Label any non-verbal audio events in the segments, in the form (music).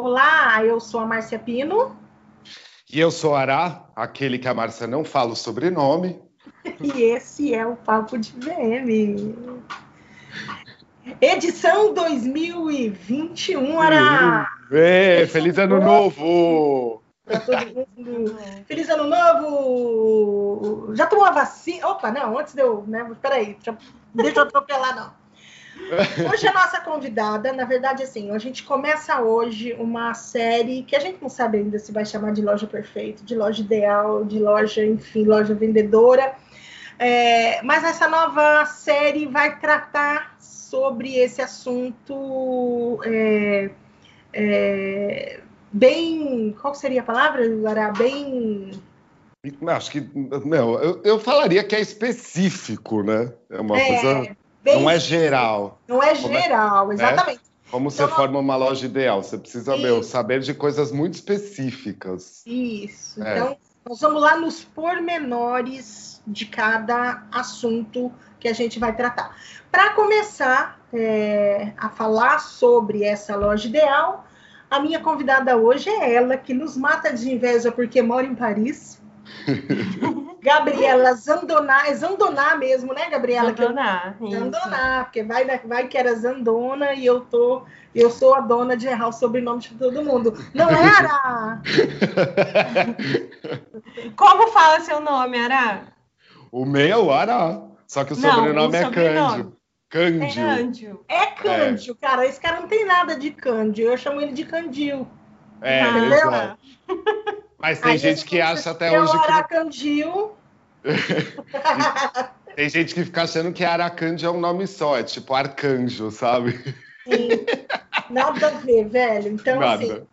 Olá, eu sou a Márcia Pino. E eu sou Ará, aquele que a Márcia não fala o sobrenome. E esse é o Papo de VM. Edição 2021, Ará. É, feliz ano novo! Pra todo mundo. Feliz ano novo! Já tomou a vacina? Opa, não, antes de eu. Né? Peraí, deixa eu atropelar, não. Hoje a nossa convidada, na verdade, assim, a gente começa hoje uma série que a gente não sabe ainda se vai chamar de loja perfeita, de loja ideal, de loja, enfim, loja vendedora. É, mas essa nova série vai tratar sobre esse assunto é, é, bem. Qual seria a palavra, Lara? Bem. Acho que. Não, eu, eu falaria que é específico, né? É uma É, coisa. Bem Não é geral. Não é Como é- geral, exatamente. Como você Então, forma uma loja ideal? Você precisa meu, saber de coisas muito específicas. Isso. É. Então, nós vamos lá nos pormenores de cada assunto que a gente vai tratar. Para começar é, a falar sobre essa loja ideal, a minha convidada hoje é ela, que nos mata de inveja porque mora em Paris. (laughs) Gabriela Zandoná, é Zandoná mesmo, né, Gabriela? Que eu-. Zandoná, porque vai, vai que era Zandona e eu tô, eu sou a dona de errar o sobrenome de todo mundo. Não era? (laughs) Como fala seu nome, Ará? O meu é o Ará. Só que o Não, sobrenome o é sobrenome. Cândio. Cândio. Ândio. É Cândio, cara. Esse cara não tem nada de Cândio. Eu chamo ele de Candil. É, Ah, exato. (laughs) Mas tem gente esse que acha é até o hoje que. Aracandil. (laughs) Tem gente que fica achando que Aracândio é um nome só, é tipo arcanjo, sabe? Sim. Nada a ver, velho. Então, assim, Nada.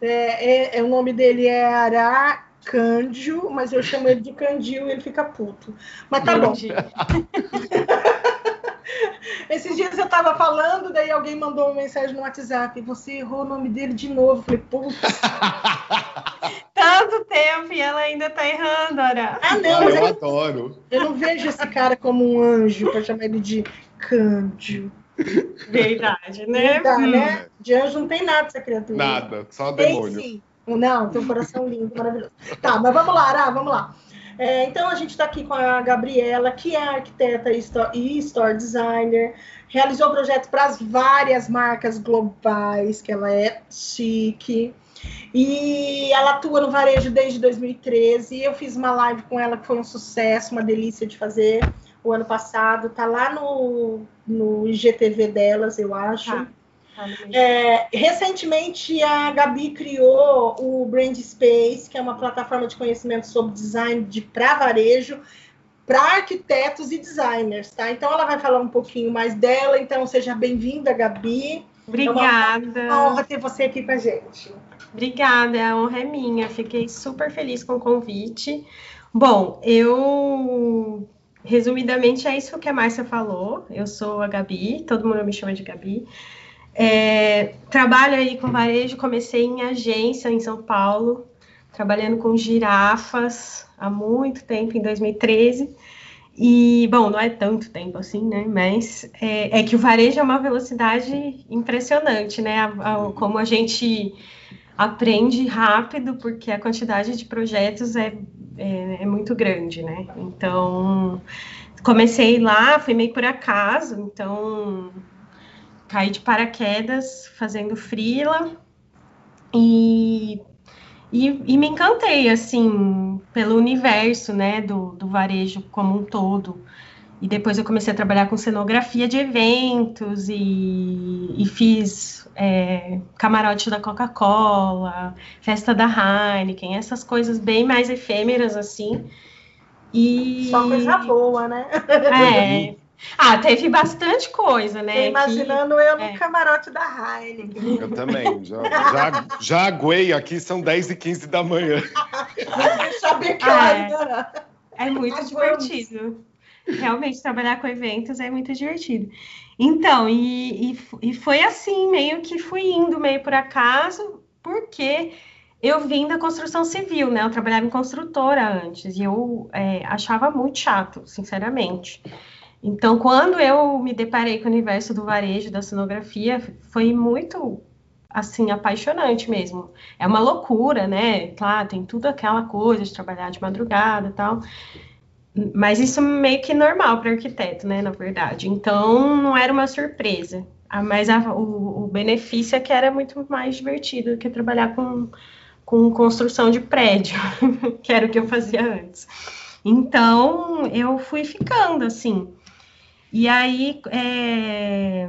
é, é- é- o nome dele é Aracândio, mas eu chamo ele de Candil e ele fica puto. Mas tá bom. (laughs) Esses dias eu tava falando, daí alguém mandou uma mensagem no WhatsApp. Você errou o nome dele de novo. Eu falei, putz. (laughs) Tanto tempo e ela ainda tá errando, Ará. Ah, não, Ah, eu é adoro. Eu não vejo esse cara como um anjo para chamar ele de Cândio. Verdade, né? Dá, Hum. né? De anjo não tem nada essa criatura. Nada, só Tem demônio. sim. Não, tem um coração lindo, maravilhoso. Tá, mas vamos lá, Ara, vamos lá. É, então a gente está aqui com a Gabriela, que é arquiteta e sto- store designer, realizou projetos para as várias marcas globais, que ela é chique. E ela atua no varejo desde 2013. Eu fiz uma live com ela que foi um sucesso, uma delícia de fazer o ano passado. Tá lá no, no IGTV delas, eu acho. Tá. É, recentemente a Gabi criou o Brand Space, que é uma plataforma de conhecimento sobre design de para varejo para arquitetos e designers, tá? Então ela vai falar um pouquinho mais dela. Então seja bem-vinda, Gabi. É uma Obrigada. honra ter você aqui com a gente. Obrigada, a honra é minha. Fiquei super feliz com o convite. Bom, eu resumidamente é isso que a Márcia falou. Eu sou a Gabi, todo mundo me chama de Gabi. É, trabalho aí com varejo, comecei em agência em São Paulo, trabalhando com girafas há muito tempo, em 2013. E, bom, não é tanto tempo assim, né? Mas é, é que o varejo é uma velocidade impressionante, né? A- a- como a gente aprende rápido, porque a quantidade de projetos é, é, é muito grande, né? Então, comecei lá, foi meio por acaso, então caí de paraquedas fazendo freela e, e, e me encantei, assim, pelo universo, né, do, do varejo como um todo. E depois eu comecei a trabalhar com cenografia de eventos e, e fiz é, camarote da Coca-Cola, festa da Heineken, essas coisas bem mais efêmeras assim. E Só coisa boa, né? é. (laughs) Ah, teve bastante coisa, né? Tô que- imaginando eu no é. camarote da Heineken. Eu também. Já, já, já aguei aqui, são 10 e 15 da manhã. Deixa bem claro. É muito Nós vamos. divertido. Realmente, trabalhar com eventos é muito divertido. Então, e, e, e foi assim, meio que fui indo meio por acaso, porque eu vim da construção civil, né? Eu trabalhava em construtora antes, e eu é, achava muito chato, sinceramente. Então, quando eu me deparei com o universo do varejo, da cenografia, foi muito assim, apaixonante mesmo. É uma loucura, né? Claro, tem tudo aquela coisa de trabalhar de madrugada e tal. Mas isso meio que normal para arquiteto, né? Na verdade. Então, não era uma surpresa. Ah, mas a, o, o, benefício é que era muito mais divertido do que trabalhar com, com construção de prédio, (laughs) que era o que eu fazia antes. Então, eu fui ficando assim. E aí, é,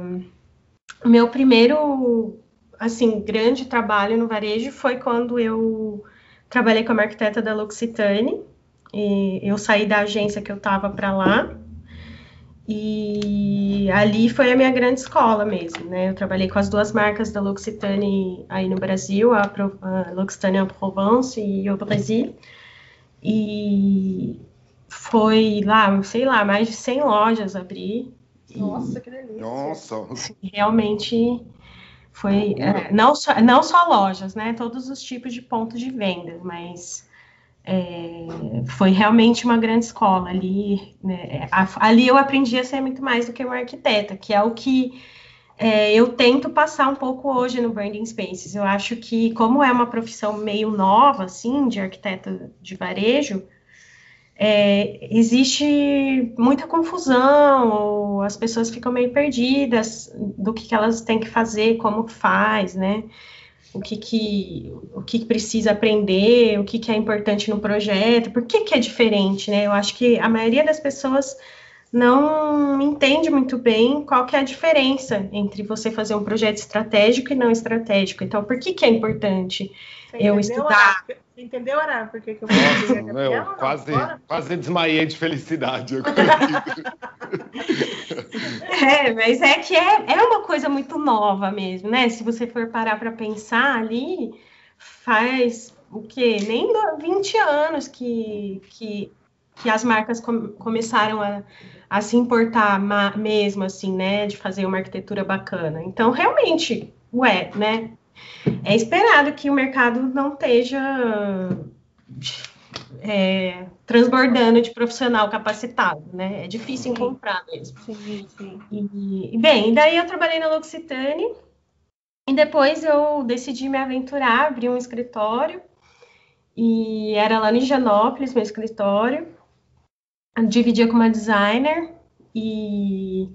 meu primeiro, assim, grande trabalho no varejo foi quando eu trabalhei como arquiteta da L'Occitane. E eu saí da agência que eu estava para lá. E ali foi a minha grande escola mesmo, né? Eu trabalhei com as duas marcas da L'Occitane aí no Brasil, a, a L'Occitane en Provence e o Brasil. E foi lá, sei lá, mais de 100 lojas abrir. Nossa, que delícia. Nossa. Realmente foi, é, não, só, não só lojas, né? Todos os tipos de pontos de venda, mas é, foi realmente uma grande escola ali. Né? Ali eu aprendi a ser muito mais do que uma arquiteta, que é o que é, eu tento passar um pouco hoje no Branding Spaces. Eu acho que, como é uma profissão meio nova, assim, de arquiteta de varejo, é, existe muita confusão, as pessoas ficam meio perdidas do que, que elas têm que fazer, como faz, né? O que, que, o que precisa aprender, o que, que é importante no projeto, por que, que é diferente, né? Eu acho que a maioria das pessoas não entende muito bem qual que é a diferença entre você fazer um projeto estratégico e não estratégico. Então, por que, que é importante Você eu estudar? Entendeu, Ara? Por que, que eu Nossa, meu, quase, quase desmaiei de felicidade. (laughs) é, mas é que é, é uma coisa muito nova mesmo, né? Se você for parar para pensar ali, faz o quê? Nem 20 anos que, que, que as marcas com, começaram a, a se importar mesmo, assim, né? De fazer uma arquitetura bacana. Então, realmente, ué, né? É esperado que o mercado não esteja é, transbordando de profissional capacitado, né? É difícil encontrar mesmo. Sim, sim. E, bem, daí eu trabalhei na L'Occitane e depois eu decidi me aventurar, abrir um escritório e era lá em Janópolis, meu escritório. dividia com uma designer e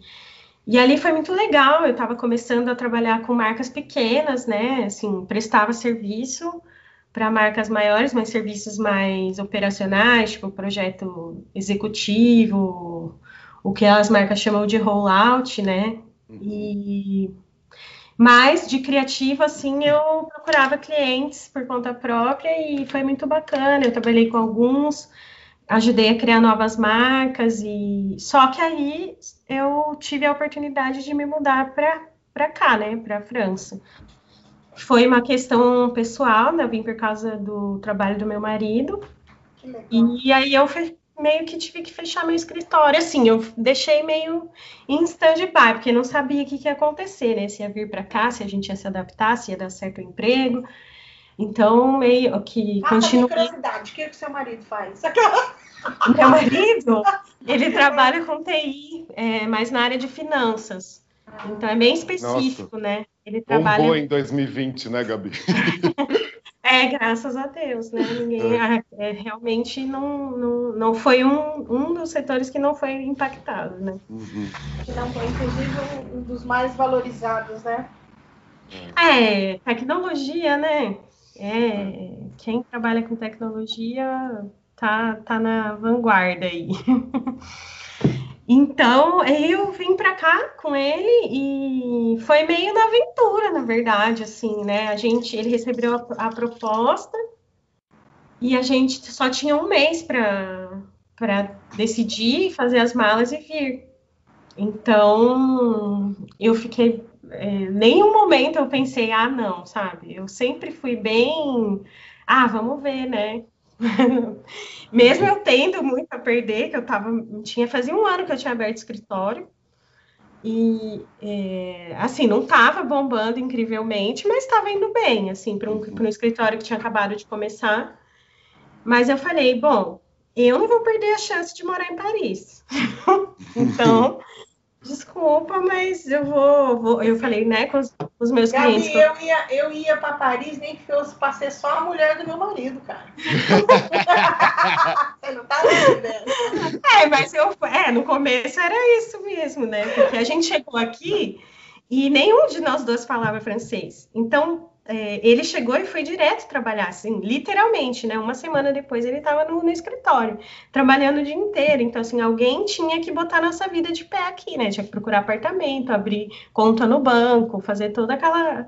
e ali foi muito legal, eu estava começando a trabalhar com marcas pequenas, né? Assim, prestava serviço para marcas maiores, mas serviços mais operacionais, tipo projeto executivo, o que as marcas chamam de rollout, né? Uhum. E mas de criativa, assim, eu procurava clientes por conta própria e foi muito bacana. Eu trabalhei com alguns, ajudei a criar novas marcas e só que aí eu tive a oportunidade de me mudar para cá, né, para a França. Foi uma questão pessoal, né, eu vim por causa do trabalho do meu marido. E aí eu meio que tive que fechar meu escritório, assim, eu deixei meio em stand-by, porque não sabia o que, que ia acontecer, né, se ia vir para cá, se a gente ia se adaptar, se ia dar certo o emprego. Então, meio que ah, continua. curiosidade, o que, que seu marido faz? Meu (laughs) marido, ele trabalha com TI, é, mas na área de finanças. Então é bem específico, Nossa. né? Ele trabalha. Bombou em 2020, né, Gabi? (laughs) é, graças a Deus, né? Ninguém é. É, realmente não, não, não foi um, um dos setores que não foi impactado, né? Uhum. Que não foi, inclusive, um dos mais valorizados, né? É, tecnologia, né? É, quem trabalha com tecnologia tá, tá na vanguarda aí. (laughs) Então, eu vim para cá com ele e foi meio na aventura, na verdade, assim, né? A gente, ele recebeu a, a proposta e a gente só tinha um mês para decidir, fazer as malas e vir. Então, eu fiquei. É, nenhum momento eu pensei, ah, não, sabe? Eu sempre fui bem. Ah, vamos ver, né? (laughs) Mesmo eu tendo muito a perder, que eu tava. Tinha, fazia um ano que eu tinha aberto escritório. E é, assim, não estava bombando incrivelmente, mas estava indo bem, assim, para um, um escritório que tinha acabado de começar. Mas eu falei, bom, eu não vou perder a chance de morar em Paris. (laughs) então, desculpa, mas eu vou, vou eu falei, né, com os, os meus Gabi, clientes. eu ia, eu ia para Paris nem que fosse para ser só a mulher do meu marido, cara. (laughs) Você não tá entendendo. É, mas eu, é, no começo era isso mesmo, né? Porque a gente chegou aqui e nenhum de nós dois falava francês. Então, é, ele chegou e foi direto trabalhar, assim, literalmente, né? Uma semana depois ele estava no, no, escritório, trabalhando o dia inteiro. Então, assim, alguém tinha que botar nossa vida de pé aqui, né? Tinha que procurar apartamento, abrir conta no banco, fazer toda aquela.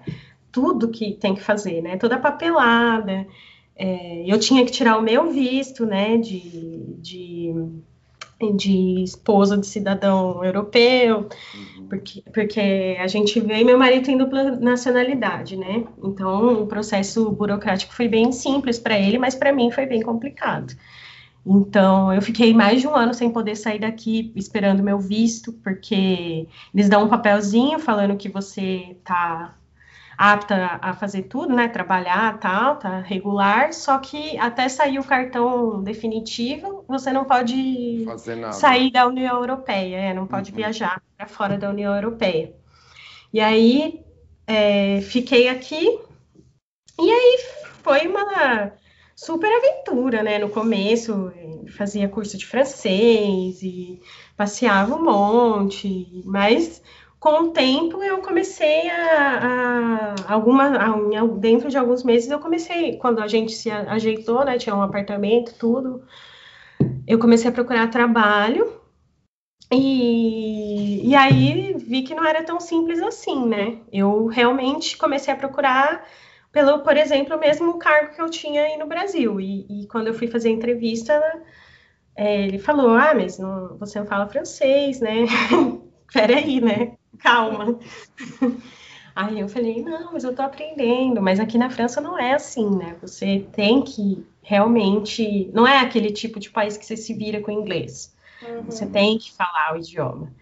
tudo que tem que fazer, né? Toda papelada. É, eu tinha que tirar o meu visto, né? de, de de esposa de cidadão europeu, uhum. Porque, porque a gente veio, meu marido tem dupla nacionalidade, né? Então o processo burocrático foi bem simples para ele, mas para mim foi bem complicado. Então eu fiquei mais de um ano sem poder sair daqui esperando meu visto, porque eles dão um papelzinho falando que você está apta a fazer tudo, né? Trabalhar, tal, tá regular, só que até sair o cartão definitivo, você não pode sair da União Europeia, é, não pode uhum. viajar para fora da União Europeia. E aí é, fiquei aqui, e aí foi uma super aventura, né? No começo, fazia curso de francês e passeava um monte, mas com o tempo eu comecei a, a alguma a, dentro de alguns meses eu comecei quando a gente se ajeitou né tinha um apartamento tudo eu comecei a procurar trabalho. E, e aí vi que não era tão simples assim né? Eu realmente comecei a procurar pelo por exemplo o mesmo cargo que eu tinha aí no Brasil. E, e quando eu fui fazer a entrevista é, ele falou ah mas não, você não fala francês né? (laughs) Peraí né calma. (laughs) Aí eu falei, não, mas eu tô aprendendo, mas aqui na França não é assim, né? Você tem que realmente. Não é aquele tipo de país que você se vira com inglês. Uhum. Você tem que falar o idioma.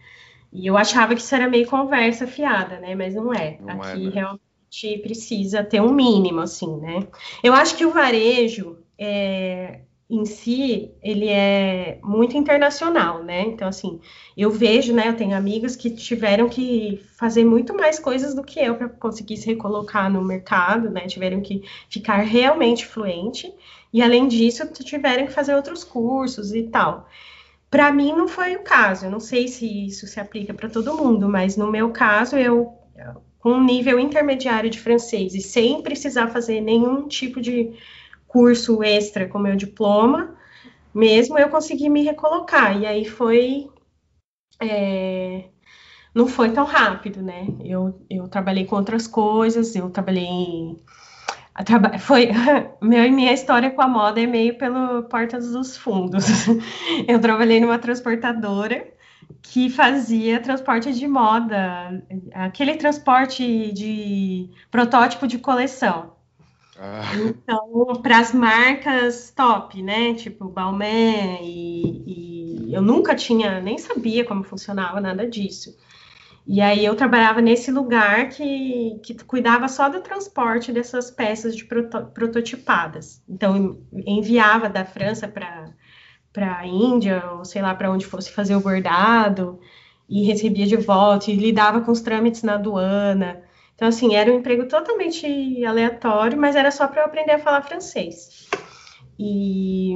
E eu achava que isso era meio conversa fiada, né? Mas não é. Não aqui é, né? realmente precisa ter um mínimo, assim, né? Eu acho que o varejo é, em si, ele é muito internacional, né? Então, assim, eu vejo, né? Eu tenho amigas que tiveram que fazer muito mais coisas do que eu para conseguir se recolocar no mercado, né? Tiveram que ficar realmente fluente e, além disso, tiveram que fazer outros cursos e tal. Para mim, não foi o caso. Eu não sei se isso se aplica para todo mundo, mas no meu caso, eu com um nível intermediário de francês e sem precisar fazer nenhum tipo de curso extra com meu diploma, mesmo eu consegui me recolocar. E aí foi. É, não foi tão rápido, né? Eu, eu trabalhei com outras coisas, eu trabalhei. Traba, foi (laughs) meu, minha história com a moda é meio pelo portas dos fundos. (laughs) Eu trabalhei numa transportadora que fazia transporte de moda, aquele transporte de protótipo de coleção. Então, para as marcas top, né? Tipo Balmain e, e, eu nunca tinha, nem sabia como funcionava nada disso. E aí eu trabalhava nesse lugar que, que cuidava só do transporte dessas peças de proto, prototipadas. Então, enviava da França para para a Índia, ou sei lá, para onde fosse fazer o bordado, e recebia de volta, e lidava com os trâmites na aduana. Então, assim, era um emprego totalmente aleatório, mas era só para eu aprender a falar francês. E,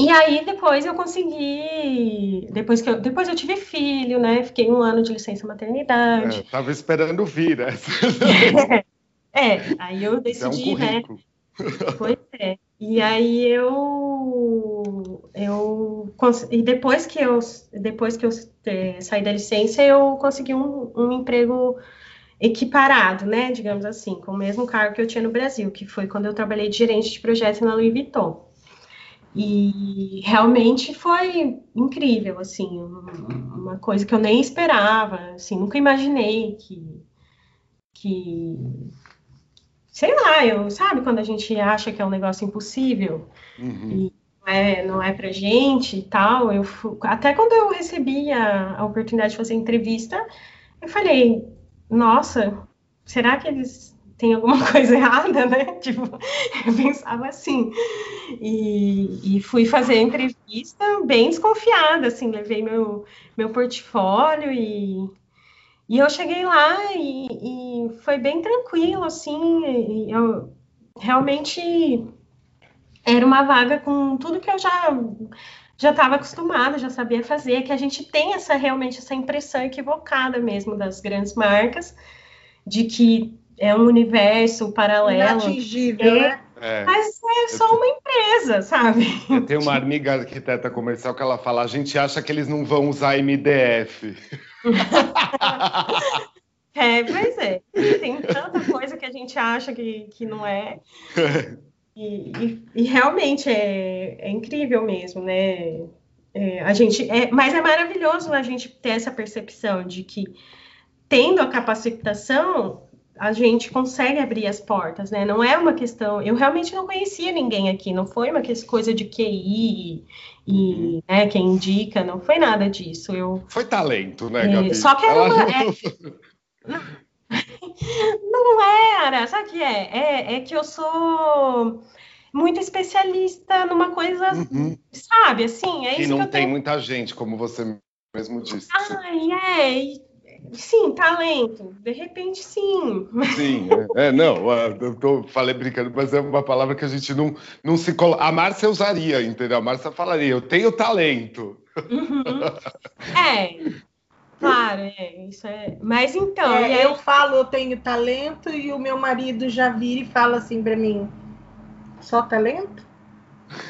e aí, depois eu consegui. Depois que eu, depois eu tive filho, né? Fiquei um ano de licença maternidade. É, tava esperando vir essa. (laughs) é, aí eu decidi, é um né? Pois é. E aí eu eu e depois que eu depois que eu é, saí da licença eu consegui um, um emprego equiparado, né, digamos assim, com o mesmo cargo que eu tinha no Brasil, que foi quando eu trabalhei de gerente de projeto na Louis Vuitton. E realmente foi incrível, assim, uma coisa que eu nem esperava, assim, nunca imaginei que, que sei lá, eu, sabe quando a gente acha que é um negócio impossível uhum. e não é, não é pra gente e tal, eu até quando eu recebi a, a oportunidade de fazer entrevista, eu falei, nossa, será que eles tem alguma (laughs) coisa errada, né? Tipo, (laughs) eu pensava assim. E, e fui fazer a entrevista bem desconfiada, assim, levei meu, meu portfólio e, e eu cheguei lá e, e foi bem tranquilo, assim, eu realmente era uma vaga com tudo que eu já já estava acostumada, já sabia fazer, que a gente tem essa realmente essa impressão equivocada mesmo das grandes marcas de que é um universo paralelo. Inatingível, é, né? É. Mas é só uma empresa, sabe? Eu tenho uma amiga arquiteta comercial que ela fala: a gente acha que eles não vão usar MDF. (laughs) é, pois é. Tem tanta coisa que a gente acha que, que não é. (laughs) E, e, e realmente é, é, incrível mesmo, né? É, a gente é, mas é maravilhoso a gente ter essa percepção de que tendo a capacitação a gente consegue abrir as portas, né? Não é uma questão. Eu realmente não conhecia ninguém aqui, não foi uma coisa de QI e uhum. né, quem indica, não foi nada disso. Eu, foi talento, né, é, Gabi? Só que era uma, (laughs) é, não, era, sabe o que é? é? É que eu sou muito especialista numa coisa, uhum. sabe? Assim, é que isso não que eu tem tenho... muita gente, como você mesmo disse. Ai, é. Sim, talento. De repente, sim. Sim, é, é não, eu tô, falei brincando, mas é uma palavra que a gente não, não se coloca. A Márcia usaria, entendeu? A Márcia falaria, eu tenho talento. Uhum. (laughs) É, claro, é, isso é. Mas então. É, aí... Eu falo, eu tenho talento, e o meu marido já vira e fala assim para mim: só talento?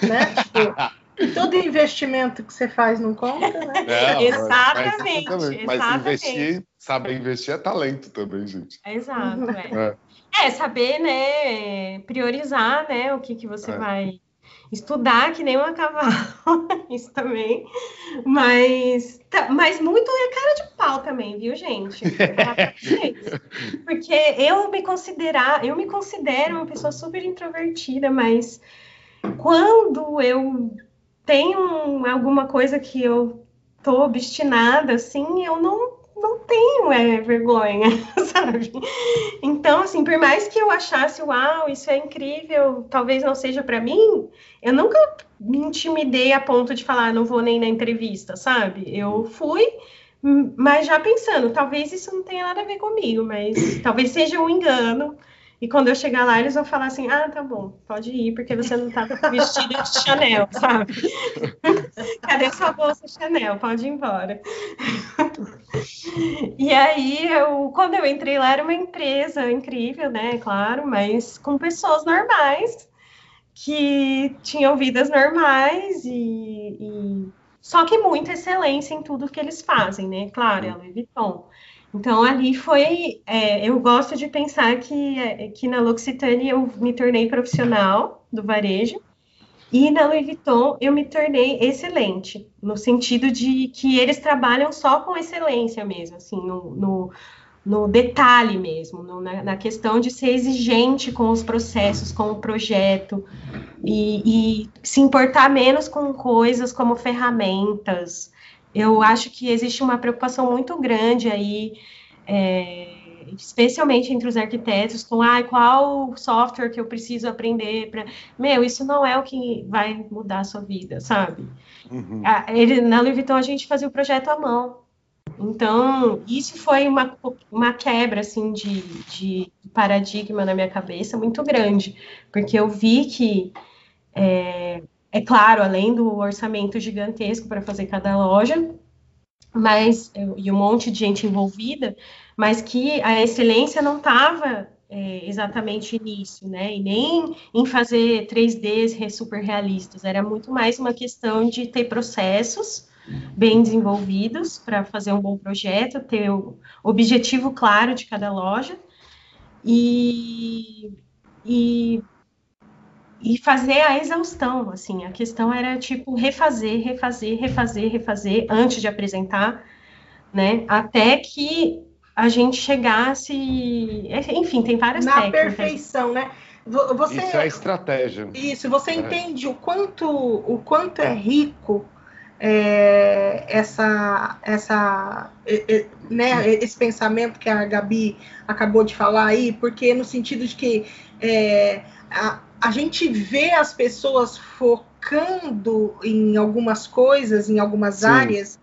Né? (laughs) Tipo, todo investimento que você faz não conta, né? Não, exatamente, mas, mas, mas investir, saber investir é talento também, gente. Exato, é. é. é saber, né, priorizar, né, o que, que você é. vai estudar que nem uma cavalo, (laughs) isso também, mas, tá, mas muito é cara de pau também, viu, gente? (laughs) Porque eu me considerar, eu me considero uma pessoa super introvertida, mas quando eu tenho alguma coisa que eu tô obstinada, assim, eu não, não tenho é, vergonha, (laughs) sabe? Então, assim, por mais que eu achasse, uau, isso é incrível, talvez não seja para mim, eu nunca me intimidei a ponto de falar, não vou nem na entrevista, sabe? Eu fui, mas já pensando, talvez isso não tenha nada a ver comigo, mas talvez seja um engano. E quando eu chegar lá, eles vão falar assim: ah, tá bom, pode ir, porque você não tá vestida de Chanel, (laughs) sabe? (laughs) Cadê sua bolsa Chanel? Pode ir embora. e aí, eu, quando eu entrei lá, era uma empresa incrível, né? Claro, mas com pessoas normais que tinham vidas normais e, e... só que muita excelência em tudo que eles fazem, né? Claro, é a Louis Vuitton. Então, ali foi. É, eu gosto de pensar que, é, que na L'Occitane eu me tornei profissional do varejo e na Louis Vuitton eu me tornei excelente, no sentido de que eles trabalham só com excelência mesmo, assim, no, no, no detalhe mesmo, no, na, na, questão de ser exigente com os processos, com o projeto e, e se importar menos com coisas como ferramentas eu acho que existe uma preocupação muito grande aí, é, especialmente entre os arquitetos, com ah, qual software que eu preciso aprender para. Meu, isso não é o que vai mudar a sua vida, sabe? Uhum. Ele, na Louis Vuitton a gente fazia o projeto à mão. Então, isso foi uma, uma quebra assim, de, de paradigma na minha cabeça muito grande, porque eu vi que é, é claro, além do orçamento gigantesco para fazer cada loja, mas e um monte de gente envolvida, mas que a excelência não estava é, exatamente nisso, né? E nem em fazer 3Ds super realistas, era muito mais uma questão de ter processos bem desenvolvidos para fazer um bom projeto, ter o objetivo claro de cada loja e, e e fazer a exaustão, assim, a questão era tipo refazer, refazer, refazer, refazer antes de apresentar, né? Até que a gente chegasse, enfim, tem várias na técnicas. Na perfeição, né? Você, isso é estratégia. Isso, você é. entende o quanto o quanto é rico é, essa, essa, né, esse pensamento que a Gabi acabou de falar aí, porque no sentido de que é, a, a gente vê as pessoas focando em algumas coisas, em algumas Sim. áreas,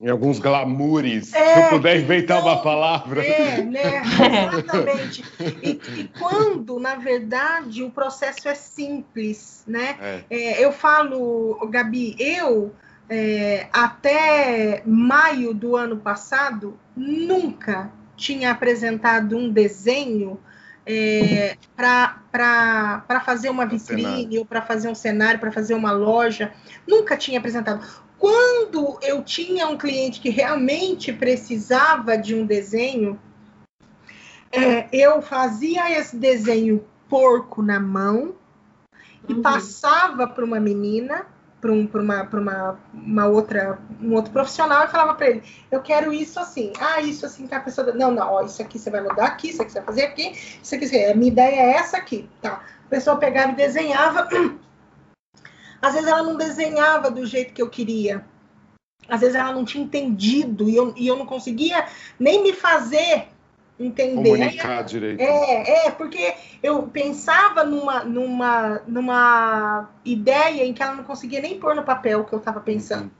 em alguns glamoures, é, se eu puder inventar então, uma palavra. É, né? (laughs) Exatamente. E, e, quando, na verdade, o processo é simples, né? É. É, eu falo, Gabi, eu é, até maio do ano passado nunca tinha apresentado um desenho é, para fazer uma vitrine ou para fazer um cenário, para fazer uma loja. Nunca tinha apresentado. Quando eu tinha um cliente que realmente precisava de um desenho, é, eu fazia esse desenho porco na mão e uhum. passava para uma menina, para um, uma, uma, uma, outra, um outro profissional e falava para ele: Eu quero isso assim. Ah, isso assim tá a pessoa. Não, não, ó, isso aqui você vai mudar aqui, isso aqui você vai fazer aqui, isso aqui. A minha ideia é essa aqui. Tá. A pessoa pegava e desenhava. (clears throat) Às vezes ela não desenhava do jeito que eu queria. Às vezes ela não tinha entendido e eu, e eu não conseguia nem me fazer entender. Comunicar direito. É, é, porque eu pensava numa, numa, numa ideia em que ela não conseguia nem pôr no papel o que eu estava pensando. Uhum.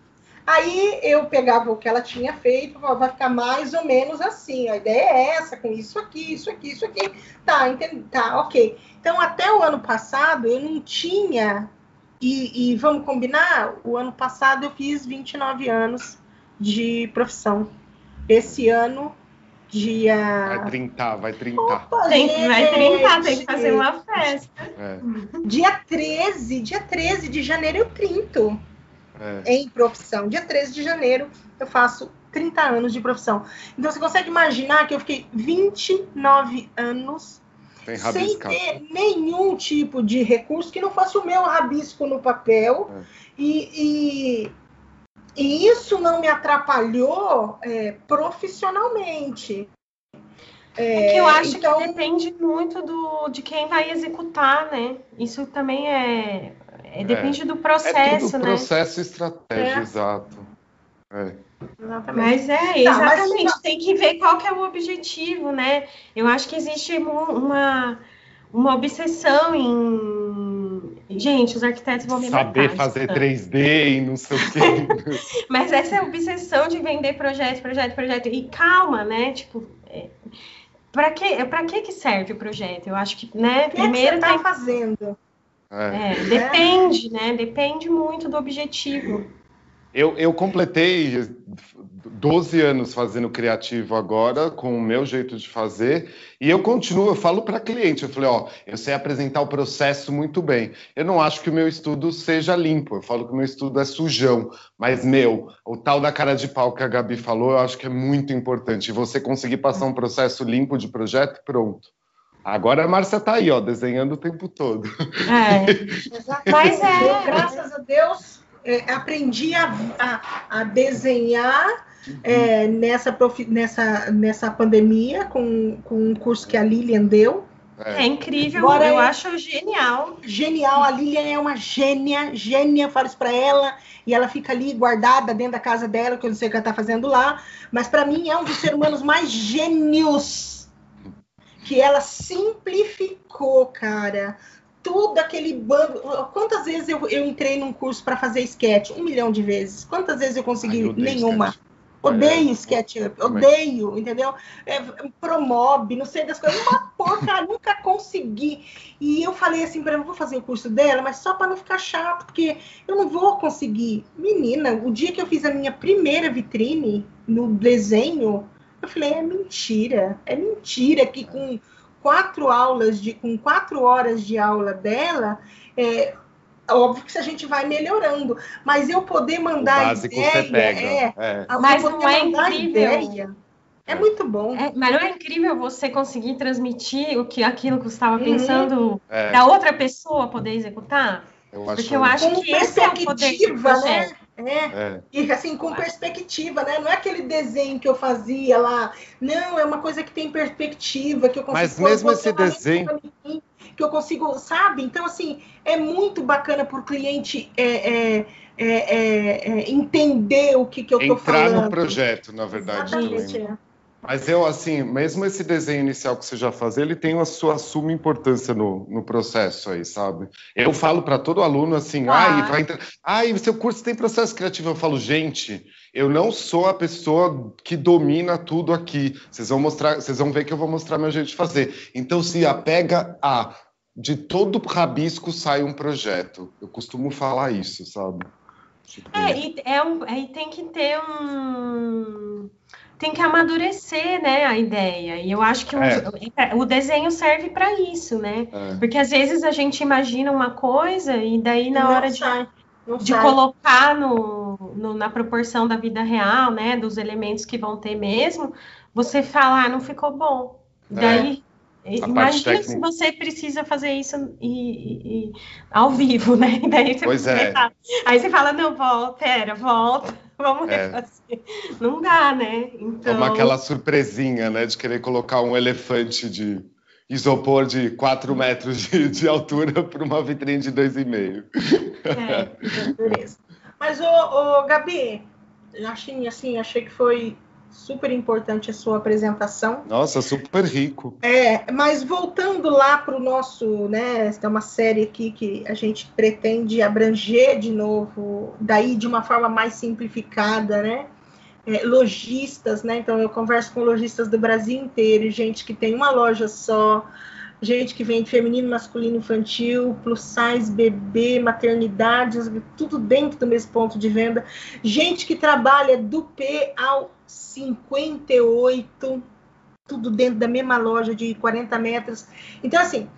Aí eu pegava o que ela tinha feito, vai ficar mais ou menos assim. A ideia é essa, com isso aqui, isso aqui, isso aqui. Tá, entendi, tá, ok. Então, até o ano passado, eu não tinha e, e, vamos combinar, o ano passado eu fiz 29 anos de profissão. Esse ano, dia. Vai trintar, vai trintar. Opa, tem, gente, vai trintar, tem que fazer uma festa. É. Dia 13, dia 13 de janeiro eu trinto é. em profissão. Dia 13 de janeiro eu faço 30 anos de profissão. Então você consegue imaginar que eu fiquei 29 anos sem, ter nenhum tipo de recurso que não fosse o meu rabisco no papel. É. E, e, e, isso não me atrapalhou é, profissionalmente. É, é, que eu acho então... que depende muito do, de quem vai executar, né? Isso também é. é depende do processo, é tudo né? Processo e estratégia, é. exato. É. Mas é, exatamente. Tá, mas... Tem que ver qual que é o objetivo, né? Eu acho que existe uma, uma obsessão em. Gente, os arquitetos vão me Saber matar, fazer 3D e não sei o quê. (laughs) mas essa é obsessão de vender projeto, projeto, projeto. E calma, né? Tipo. É... Para que, pra que que serve o projeto? Eu acho que, né, o que primeiro é que você tá tem... fazendo. É. é, depende, né? Depende muito do objetivo. Eu, eu completei 12 anos fazendo criativo agora, com o meu jeito de fazer, e eu continuo, eu falo para cliente, eu falei, ó, eu sei apresentar o processo muito bem. Eu não acho que o meu estudo seja limpo, eu falo que o meu estudo é sujão, mas meu, o tal da cara de pau que a Gabi falou, eu acho que é muito importante. Você conseguir passar um processo limpo de projeto, pronto. Agora a Márcia está aí, ó, desenhando o tempo todo. É. (laughs) Mas é, graças a Deus, é, aprendi a, a, a desenhar é, nessa, nessa, nessa pandemia com, com um curso que a Lilian deu. É, é incrível, Agora, eu acho genial. Genial, a Lilian é uma gênia, gênia, falo isso para ela, e ela fica ali guardada dentro da casa dela, que eu não sei o que ela está fazendo lá, mas para mim é um dos seres humanos mais gênios que ela simplificou, cara tudo aquele bando. Quantas vezes eu, eu entrei num curso para fazer sketch? Um milhão de vezes. Quantas vezes eu consegui? Ai, Nenhuma. Sketch. Odeio é, SketchUp, odeio, entendeu? É, promove, não sei das coisas, uma (laughs) porca, nunca consegui. E eu falei assim para ela, vou fazer o curso dela, mas só para não ficar chato, porque eu não vou conseguir. Menina, o dia que eu fiz a minha primeira vitrine no desenho, eu falei, é mentira, é mentira que com quatro aulas de com quatro horas de aula dela, é óbvio que a gente vai melhorando, mas eu poder mandar o básico ideia, você pega. É, é. mas não é incrível. Ideia, é muito bom. É, mas não é incrível você conseguir transmitir o que aquilo que você estava uhum. pensando é. para outra pessoa poder executar? Eu Porque eu acho que esse é o poder do né? É. é. E assim, com perspectiva, né? Não é aquele desenho que eu fazia lá. Não, é uma coisa que tem perspectiva, que eu consigo. Mas mesmo esse desenho. que eu consigo, sabe? Então, assim, é muito bacana para o cliente é, é, é, é, entender o que, que eu estou falando. Entrar no projeto, na verdade. Exatamente, mas eu, assim, mesmo esse desenho inicial que você já faz, ele tem a sua suma importância no, no processo aí, sabe? Eu falo para todo aluno assim, ah. ai, vai entrar. Ai, seu curso tem processo criativo. Eu falo, gente, eu não sou a pessoa que domina tudo aqui. Vocês vão mostrar, vocês vão ver que eu vou mostrar meu jeito de fazer. Então se apega a de todo rabisco sai um projeto. Eu costumo falar isso, sabe? Tipo... É, e, é um, é, tem que ter um tem que amadurecer, né, a ideia. E eu acho que é. o, o, desenho serve para isso, né? É. Porque às vezes a gente imagina uma coisa e daí na hora de, de colocar no, no, na proporção da vida real, né, dos elementos que vão ter mesmo, você fala, ah, não ficou bom. É. Daí Imagina se você precisa fazer isso e, e, e, ao vivo, né? (laughs) Daí você pois é. Aí você fala, não, volta, pera, volta (laughs) vamos é. refazer. Não dá, né? Então... Toma aquela surpresinha, né? De querer colocar um elefante de isopor de 4 metros de, de altura (laughs) para uma vitrine de 2,5. É, beleza. Mas, ô, ô, Gabi, achei, assim, achei que foi super importante a sua apresentação. Nossa, super rico. É, mas voltando lá para o nosso, né, é uma série aqui que a gente pretende abranger de novo, daí de uma forma mais simplificada, né? É, lojistas, né? Então eu converso com lojistas do Brasil inteiro, gente que tem uma loja só, gente que vende feminino, masculino, infantil, plus size, bebê, maternidades, tudo dentro do mesmo ponto de venda, gente que trabalha do P ao 58, tudo dentro da mesma loja de 40 metros. Então, assim,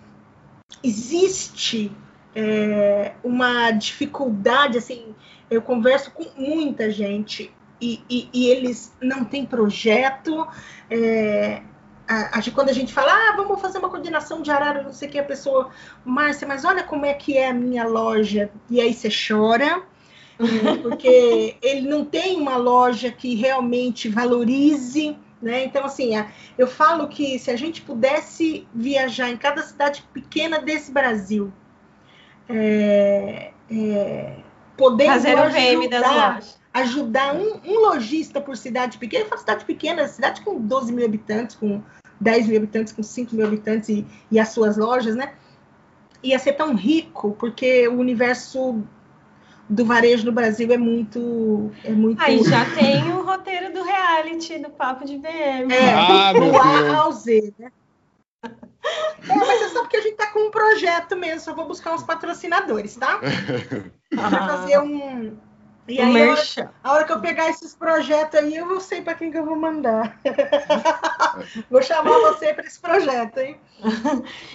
existe é, uma dificuldade, assim, eu converso com muita gente e, e, e eles não têm projeto. É, a, a, quando a gente fala, ah, vamos fazer uma coordenação de arara, não sei o que, a pessoa, Márcia, mas olha como é que é a minha loja. E aí você chora? Porque ele não tem uma loja que realmente valorize. Né? Então, assim, eu falo que se a gente pudesse viajar em cada cidade pequena desse Brasil, é, é, podendo fazer lojas. Ajudar um, um lojista por cidade pequena, eu falo cidade pequena, cidade com 12 mil habitantes, com 10 mil habitantes, com 5 mil habitantes e, e as suas lojas, né? Ia ser tão rico, porque o universo do varejo no Brasil é muito. É muito... Aí já tem o roteiro do reality do Papo de BM. É, ah, do A ao Z, né? É, mas é só porque a gente tá com um projeto mesmo, só vou buscar uns patrocinadores, tá? Pra fazer um. E aí, a hora, a hora, que eu pegar esses projetos aí, eu sei para quem que eu vou mandar. (laughs) vou chamar você para esse projeto, hein?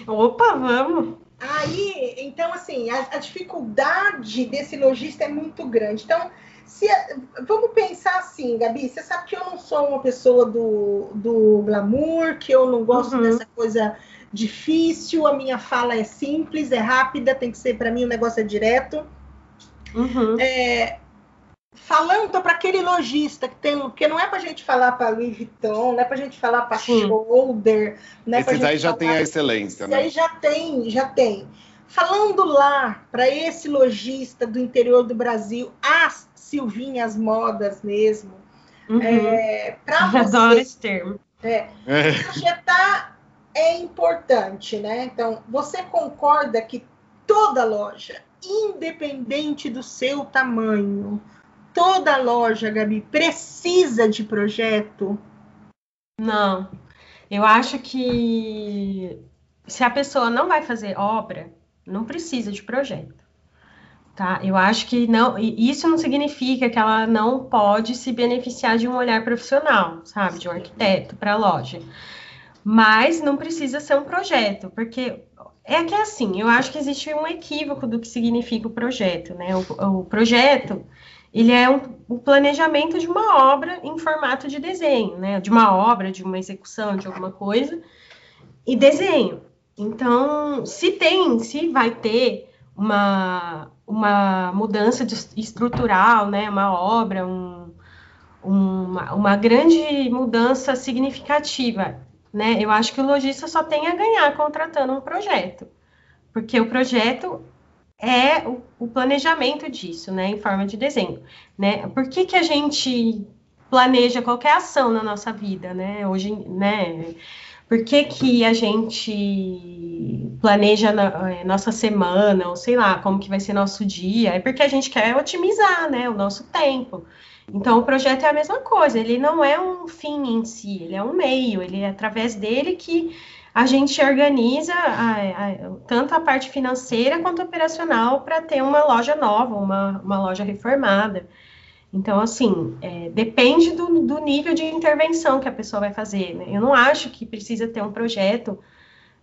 Opa, vamos! Aí, então, assim, a, a, dificuldade desse lojista é muito grande. Então, se, vamos pensar assim, Gabi, você sabe que eu não sou uma pessoa do, do glamour, que eu não gosto uhum. dessa coisa difícil, a minha fala é simples, é rápida, tem que ser, para mim, o negócio é direto. Uhum. É, falando para aquele lojista que tem, porque não é para a gente falar para Louis Vuitton, não é para a gente falar para Shoulder, não é Esses aí já tem a excelência, né? aí já tem, já tem. Falando lá para esse lojista do interior do Brasil, as Silvinhas Modas mesmo, uhum. é, para (laughs) você, adoro esse termo. É, é. projetar é importante, né? Então, você concorda que toda loja, independente do seu tamanho, toda loja, Gabi, precisa de projeto? Não. Eu acho que se a pessoa não vai fazer obra, não precisa de projeto. Tá? Eu acho que não, isso não significa que ela não pode se beneficiar de um olhar profissional, sabe, de um arquiteto para a loja. Mas não precisa ser um projeto, porque é que é assim, eu acho que existe um equívoco do que significa o projeto, né? O, o projeto ele é um, o planejamento de uma obra em formato de desenho, né? De uma obra, de uma execução, de alguma coisa, e desenho. Então, se tem, se vai ter uma, uma mudança de, estrutural, né? Uma obra, um, uma, uma grande mudança significativa, né? Eu acho que o lojista só tem a ganhar contratando um projeto. porque o projeto é o, o, planejamento disso, né, em forma de desenho, né? Por que, que a gente planeja qualquer ação na nossa vida, né? Hoje, né? Por que, que a gente planeja na, é, nossa semana, ou sei lá, como que vai ser nosso dia? É porque a gente quer otimizar, né, o nosso tempo. Então, o projeto é a mesma coisa, ele não é um fim em si, ele é um meio, ele é através dele que a gente organiza a, a, tanto a parte financeira quanto operacional para ter uma loja nova, uma, uma loja reformada. Então, assim, é, depende do, do, nível de intervenção que a pessoa vai fazer. Né? Eu não acho que precisa ter um projeto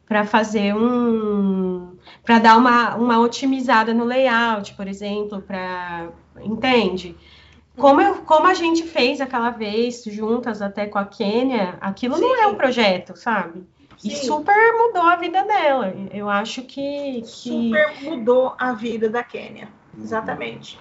para fazer um. para dar uma, uma otimizada no layout, por exemplo, para. Entende? Como, eu, como a gente fez aquela vez, juntas até com a Kênia, aquilo Sim. não é um projeto, sabe? Sim. E super mudou a vida dela. Eu acho que, que... Super mudou a vida da Kênia. Exatamente.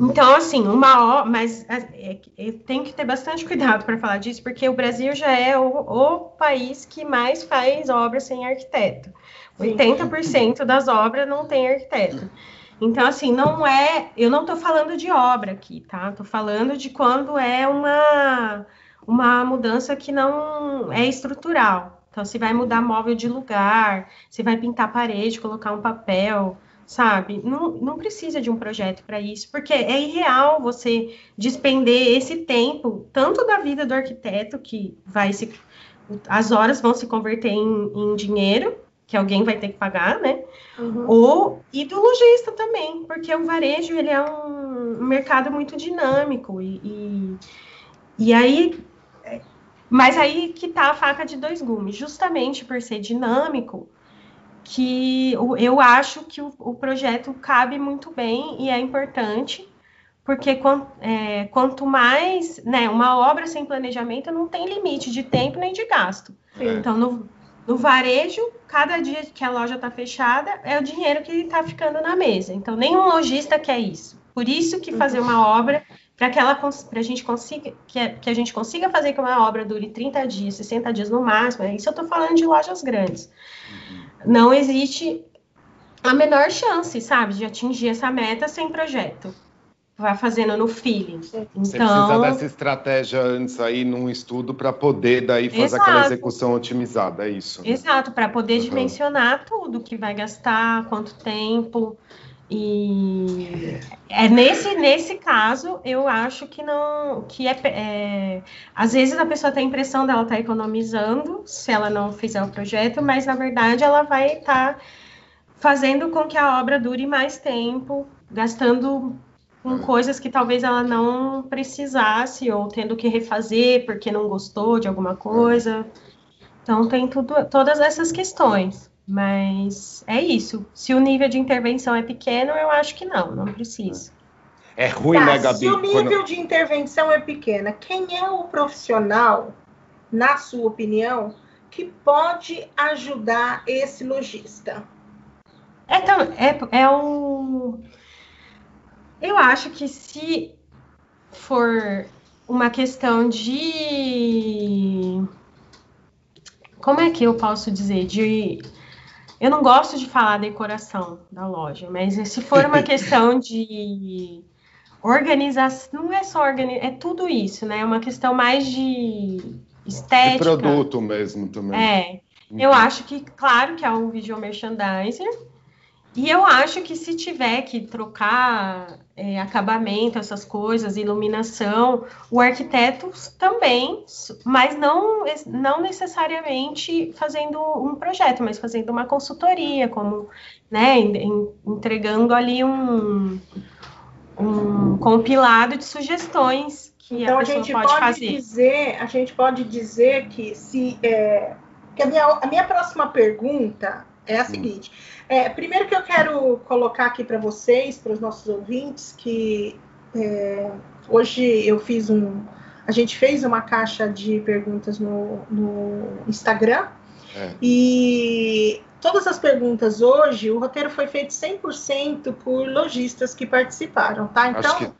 Então, assim, uma mas é, é, tem que ter bastante (laughs) cuidado para falar disso, porque o Brasil já é o, o país que mais faz obras sem arquiteto. Sim. 80% das obras não tem arquiteto. Então, assim, não é. Eu não estou falando de obra aqui, tá? Estou falando de quando é uma, uma mudança que não é estrutural. Então, se vai mudar móvel de lugar, se vai pintar parede, colocar um papel, sabe? Não, não precisa de um projeto para isso, porque é irreal você despender esse tempo, tanto da vida do arquiteto, que vai se. As horas vão se converter em, em dinheiro, que alguém vai ter que pagar, né? Uhum. Ou e do lojista também, porque o varejo ele é um mercado muito dinâmico e, e, e aí mas aí que tá a faca de dois gumes, justamente por ser dinâmico, que eu acho que o, o projeto cabe muito bem e é importante, porque é, quanto mais, né, uma obra sem planejamento não tem limite de tempo nem de gasto. É. Então, no, no varejo, cada dia que a loja está fechada é o dinheiro que está ficando na mesa. Então, nenhum lojista quer isso. Por isso que fazer uma obra para que ela para a gente consiga que a, que a gente consiga fazer que uma obra dure 30 dias, 60 dias no máximo, é isso eu estou falando de lojas grandes. Uhum. Não existe a menor chance, sabe, de atingir essa meta sem projeto. Vai fazendo no feeling. Então, Você precisa dessa estratégia antes aí num estudo para poder daí fazer exato. aquela execução otimizada, é isso. Né? Exato, para poder uhum. dimensionar tudo que vai gastar, quanto tempo, e é nesse, nesse caso, eu acho que não. que é, é Às vezes a pessoa tem a impressão dela estar tá economizando se ela não fizer o projeto, mas na verdade ela vai estar tá fazendo com que a obra dure mais tempo, gastando com coisas que talvez ela não precisasse, ou tendo que refazer porque não gostou de alguma coisa. Então tem tudo, todas essas questões. Mas é isso. Se o nível de intervenção é pequeno, eu acho que não, não precisa. É ruim, tá, né, Gabi? Se o nível quando... de intervenção é pequena, quem é o profissional, na sua opinião, que pode ajudar esse lojista? É, é, é um. Eu acho que se for uma questão de. Como é que eu posso dizer? De eu não gosto de falar decoração da loja, mas se for uma (laughs) questão de organização, não é só organização, é tudo isso, né? É uma questão mais de estética. De produto mesmo também. É. Eu uhum. acho que, claro, que é um visual merchandiser, e eu acho que se tiver que trocar é, acabamento, essas coisas, iluminação, o arquiteto também, mas não, não necessariamente fazendo um projeto, mas fazendo uma consultoria, como, né, entregando ali um, um compilado de sugestões que então, a pessoa a gente pode, pode fazer. Dizer, a gente pode dizer que se é, que a minha, a minha próxima pergunta é a seguinte. É, primeiro que eu quero colocar aqui para vocês, para os nossos ouvintes, que é, hoje eu fiz um. A gente fez uma caixa de perguntas no, no Instagram. É. E todas as perguntas hoje, o roteiro foi feito 100% por lojistas que participaram, tá? Então, Acho que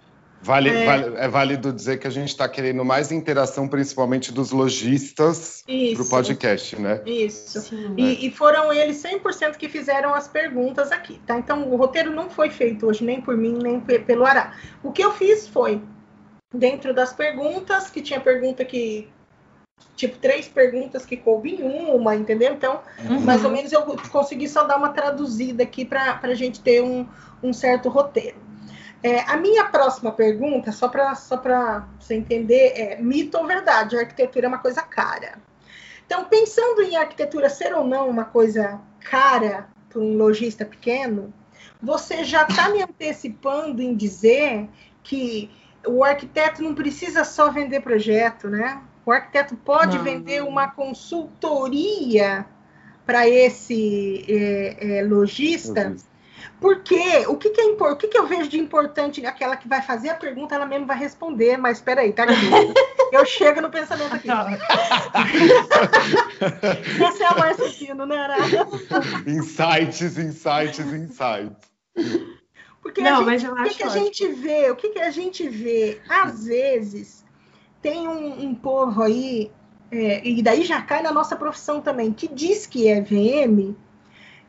Vale, é... Vale, é válido dizer que a gente está querendo mais interação, principalmente dos lojistas, para o podcast, né? Isso. Sim, e, e, foram eles 100% que fizeram as perguntas aqui, tá? Então, o roteiro não foi feito hoje nem por mim, nem pelo Ará. O que eu fiz foi, dentro das perguntas, que tinha pergunta que tipo, três perguntas que coube em uma, entendeu? Então, uhum. mais ou menos eu consegui só dar uma traduzida aqui para a gente ter um, um certo roteiro. É, a minha próxima pergunta, só para só você entender, é mito ou verdade? A arquitetura é uma coisa cara. Então, pensando em arquitetura ser ou não uma coisa cara para um lojista pequeno, você já está me antecipando em dizer que o arquiteto não precisa só vender projeto, né? O arquiteto pode não. vender uma consultoria para esse é, é, lojista. Porque o que, que é o que, que eu vejo de importante aquela que vai fazer a pergunta, ela mesmo vai responder, mas espera aí, tá? Eu chego no pensamento aqui. (laughs) Essa é a Marcia Pino, né, Ara? Insights, insights, insights. Porque Não, a gente, o que, que a gente vê? O que, que a gente vê? Às vezes tem um, um povo aí, é, e daí já cai na nossa profissão também, que diz que é VM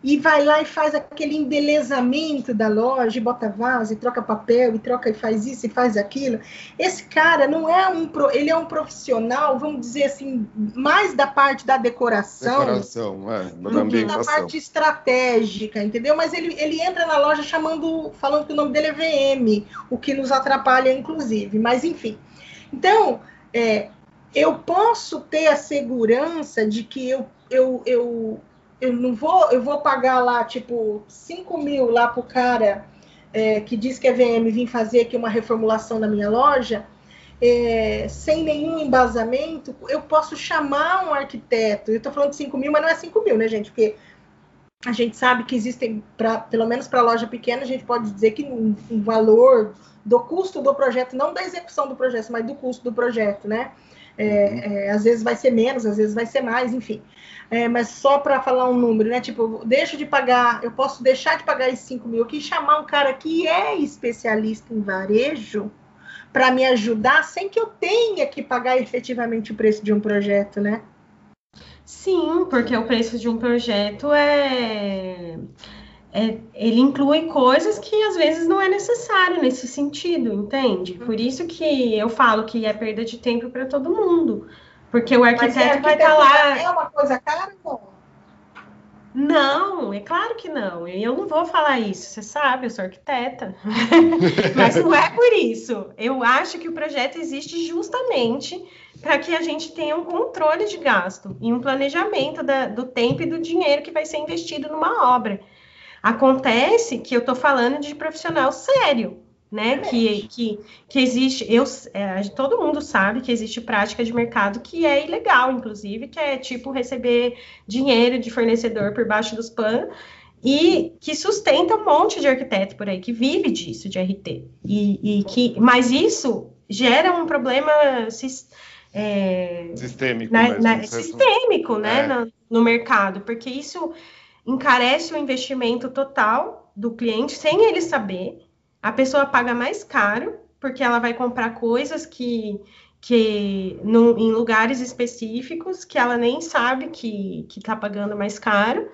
e vai lá e faz aquele embelezamento da loja, e bota vaso, e troca papel, e troca e faz isso e faz aquilo. Esse cara não é um ele é um profissional, vamos dizer assim, mais da parte da decoração, decoração, é, do que da parte estratégica, entendeu? Mas ele, ele entra na loja chamando, falando que o nome dele é VM, o que nos atrapalha inclusive. Mas enfim, então, é, eu posso ter a segurança de que eu, eu, eu, eu não vou, eu vou pagar lá, tipo, 5 mil lá pro cara é, que diz que é VM vir fazer aqui uma reformulação na minha loja, é, sem nenhum embasamento, eu posso chamar um arquiteto. Eu estou falando de 5 mil, mas não é 5 mil, né, gente? Porque a gente sabe que existem, pra, pelo menos para loja pequena, a gente pode dizer que um, um valor do custo do projeto, não da execução do projeto, mas do custo do projeto, né? É, uhum. é, às vezes vai ser menos, às vezes vai ser mais, enfim. É, mas só para falar um número, né? Tipo, deixo de pagar, eu posso deixar de pagar esses 5 mil aqui e chamar um cara que é especialista em varejo para me ajudar sem que eu tenha que pagar efetivamente o preço de um projeto, né? Sim, porque o preço de um projeto é é, ele inclui coisas que às vezes não é necessário nesse sentido, entende? Por isso que eu falo que é perda de tempo para todo mundo. Porque o arquiteto vai estar tá lá. É uma coisa cara, não? Não, é claro que não. Eu não vou falar isso, você sabe, eu sou arquiteta. (laughs) Mas não é por isso. Eu acho que o projeto existe justamente para que a gente tenha um controle de gasto e um planejamento da, do tempo e do dinheiro que vai ser investido numa obra. Acontece que eu estou falando de profissional sério, né? Que, que, que existe, eu, é, todo mundo sabe que existe prática de mercado que é ilegal, inclusive, que é tipo receber dinheiro de fornecedor por baixo dos panos e que sustenta um monte de arquiteto por aí que vive disso de RT e, e que, mas isso gera um problema é, sistêmico, na, na, sistêmico, né, é. no, no mercado, porque isso encarece o investimento total do cliente sem ele saber. A pessoa paga mais caro porque ela vai comprar coisas que, que no, em lugares específicos que ela nem sabe que está pagando mais caro.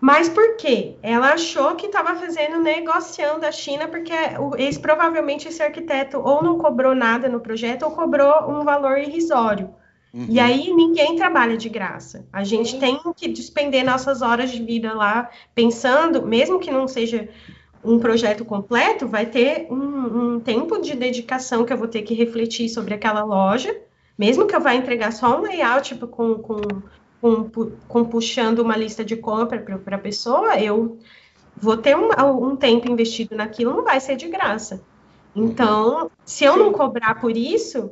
Mas por quê? Ela achou que estava fazendo negociando a China, porque esse, provavelmente esse arquiteto ou não cobrou nada no projeto ou cobrou um valor irrisório. Uhum. E aí ninguém trabalha de graça. A gente tem que despender nossas horas de vida lá pensando, mesmo que não seja um projeto completo, vai ter um, um, tempo de dedicação que eu vou ter que refletir sobre aquela loja, mesmo que eu vá entregar só um layout tipo, com, com, com, com puxando uma lista de compra para a pessoa, eu vou ter um, um tempo investido naquilo, não vai ser de graça. Então, se eu não cobrar por isso,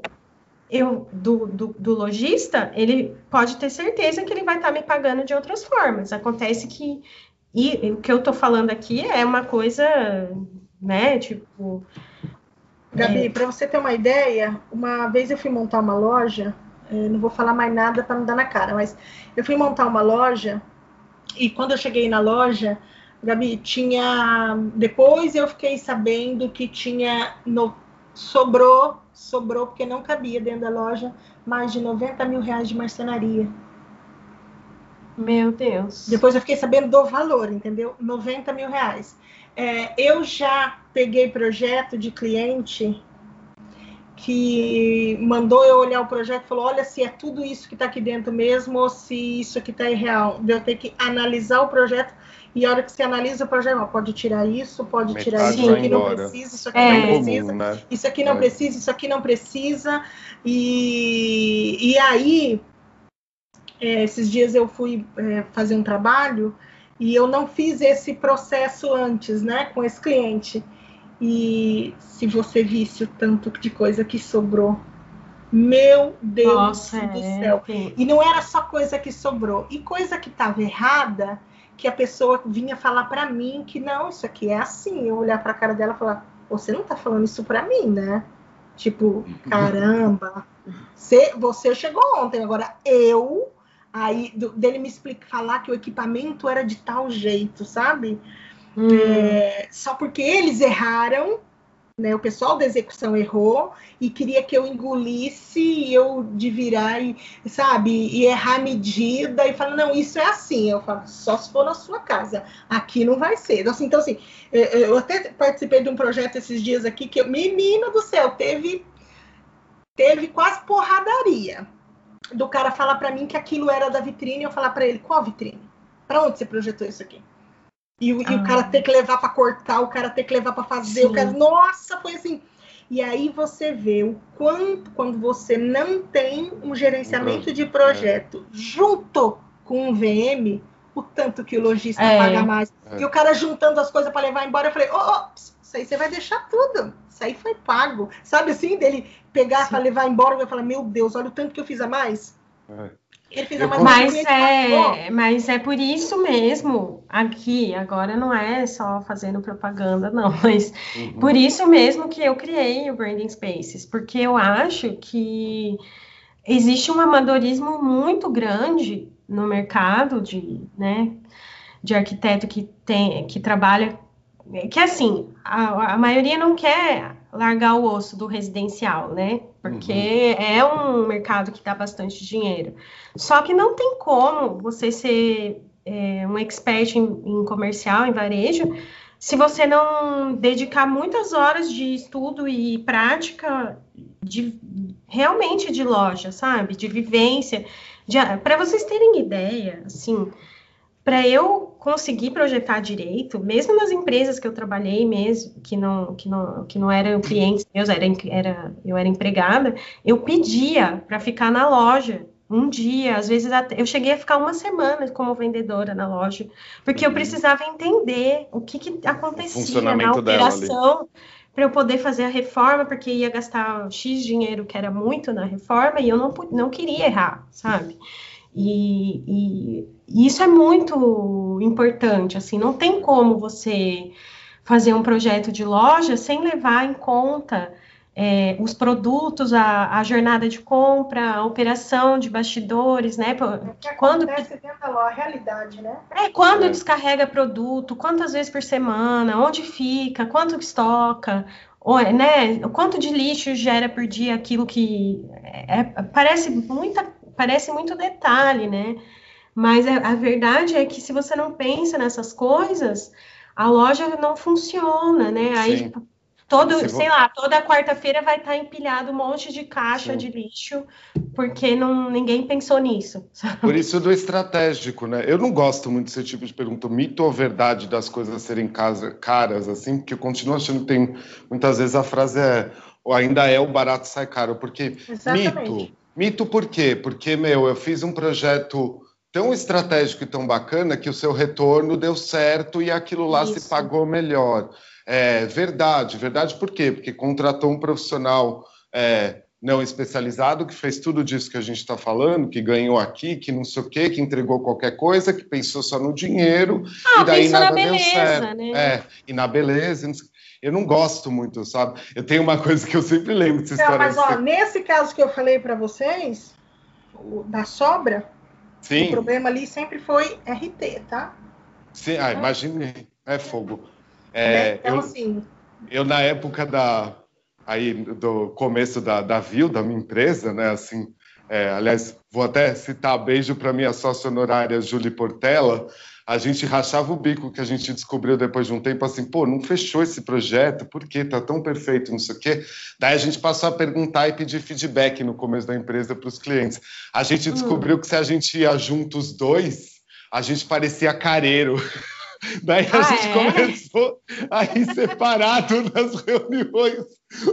eu do, do, do, lojista, ele pode ter certeza que ele vai estar tá me pagando de outras formas. Acontece que e o que eu estou falando aqui é uma coisa, né, tipo. Gabi, é... para você ter uma ideia, uma vez eu fui montar uma loja, é, não vou falar mais nada para não dar na cara, mas eu fui montar uma loja e quando eu cheguei na loja, Gabi, tinha. Depois eu fiquei sabendo que tinha no sobrou, sobrou, porque não cabia dentro da loja mais de 90 mil reais de marcenaria. Meu Deus. Depois eu fiquei sabendo do valor, entendeu? 90 mil reais. É, eu já peguei projeto de cliente que mandou eu olhar o projeto e falou: olha se é tudo isso que está aqui dentro mesmo ou se isso aqui está irreal. Eu tenho que analisar o projeto e a hora que você analisa o projeto, pode tirar isso, pode Metade tirar isso, aqui não precisa, isso aqui é. não precisa, comum, né? isso aqui não é. precisa, isso aqui não precisa. E, e aí, é, esses dias eu fui é, fazer um trabalho e eu não fiz esse processo antes, né, com esse cliente. E se você visse o tanto de coisa que sobrou, meu Deus Nossa, do é, céu. É. E não era só coisa que sobrou, e coisa que estava errada, que a pessoa vinha falar para mim que não, isso aqui é assim. Eu olhar para a cara dela e falar: você não está falando isso para mim, né? Tipo, caramba, você, você chegou ontem, agora eu aí do, dele me explicar, falar que o equipamento era de tal jeito, sabe? Hum. É, só porque eles erraram, né? O pessoal da execução errou e queria que eu engolisse e eu de virar e, sabe, e errar a medida e falar, não, isso é assim. Eu falo, só se for na sua casa, aqui não vai ser. Então, assim, então, assim eu até participei de um projeto esses dias aqui que, menina do céu, teve, teve quase porradaria do cara falar para mim que aquilo era da vitrine, eu falar para ele, qual vitrine? Para onde você projetou isso aqui? E, ah. e, o cara ah. ter que levar para cortar, o cara ter que levar para fazer, Sim. o cara, nossa, foi assim. E aí você vê o quanto quando você não tem um gerenciamento de projeto é. junto com o VM, o tanto que o lojista é. paga mais. É. E o cara juntando as coisas para levar embora, eu falei, ô, oh, oh, isso aí você vai deixar tudo. Isso aí foi pago. Sabe assim, dele pegar para levar embora, eu falar, meu Deus, olha o tanto que eu fiz a mais. É. Ele fez a mais mas é, mas é por isso mesmo aqui agora não é só fazendo propaganda não, (laughs) mas uhum. por isso mesmo que eu criei o Branding Spaces, porque eu acho que existe um amadorismo muito grande no mercado de, né, de arquiteto que tem que trabalha que assim a, a maioria não quer largar o osso do residencial, né? Porque uhum. é um mercado que dá bastante dinheiro. Só que não tem como você ser é, um expert em, em comercial, em varejo, se você não dedicar muitas horas de estudo e prática de realmente de loja, sabe? De vivência. Para vocês terem ideia, assim, para eu conseguir projetar direito, mesmo nas empresas que eu trabalhei mesmo, que não, que não, que não eram clientes meus, era, era, eu era empregada, eu pedia para ficar na loja um dia, às vezes até, eu cheguei a ficar uma semana como vendedora na loja, porque eu precisava entender o que, que acontecia na operação para eu poder fazer a reforma, porque ia gastar X dinheiro, que era muito na reforma, e eu não, não queria errar, sabe? E, e, e isso é muito importante, assim, não tem como você fazer um projeto de loja sem levar em conta é, os produtos, a, a, jornada de compra, a operação de bastidores, né? É quando acontece dentro da a realidade, né? É, quando é. descarrega produto, quantas vezes por semana, onde fica, quanto estoca, ou, né? Quanto de lixo gera por dia aquilo que é, parece muita parece muito detalhe, né? Mas a, verdade é que se você não pensa nessas coisas, a loja não funciona, né? Aí Sim. todo, se sei lá, toda quarta-feira vai estar empilhado um monte de caixa Sim. de lixo, porque não, ninguém pensou nisso. Sabe? (laughs) Por isso do estratégico, né? Eu não gosto muito desse tipo de pergunta, mito ou verdade das coisas serem casa, caras, assim, porque eu continuo achando que tem, muitas vezes a frase é, ou ainda é o barato sai caro, porque Exatamente. mito Mito por quê? Porque, meu, eu fiz um projeto tão estratégico e tão bacana que o seu retorno deu certo e aquilo lá Isso. se pagou melhor. É verdade, verdade por quê? Porque contratou um profissional é, não especializado que fez tudo disso que a gente está falando, que ganhou aqui, que não sei o quê, que entregou qualquer coisa, que pensou só no dinheiro ah, e daí nada beleza, deu certo. Né? É, e na beleza. Eu não gosto muito, sabe? Eu tenho uma coisa que eu sempre lembro dessa história. Mas, ó, nesse caso que eu falei para vocês, da sobra, Sim. o problema ali sempre foi RT, tá? Sim, ah, imaginei. É fogo. É, então, eu, assim... Eu, na época da... aí do começo da, da Vil, da minha empresa, né? Assim, é, aliás, vou até citar beijo para minha sócia honorária Julie Portela. A gente rachava o bico que a gente descobriu depois de um tempo assim, pô, não fechou esse projeto, por quê? Tá tão perfeito, não sei o quê. Daí a gente passou a perguntar e pedir feedback no começo da empresa para os clientes. A gente hum. descobriu que se a gente ia juntos dois, a gente parecia careiro. (laughs) Daí a ah, gente é? começou a ir separado (laughs) nas reuniões.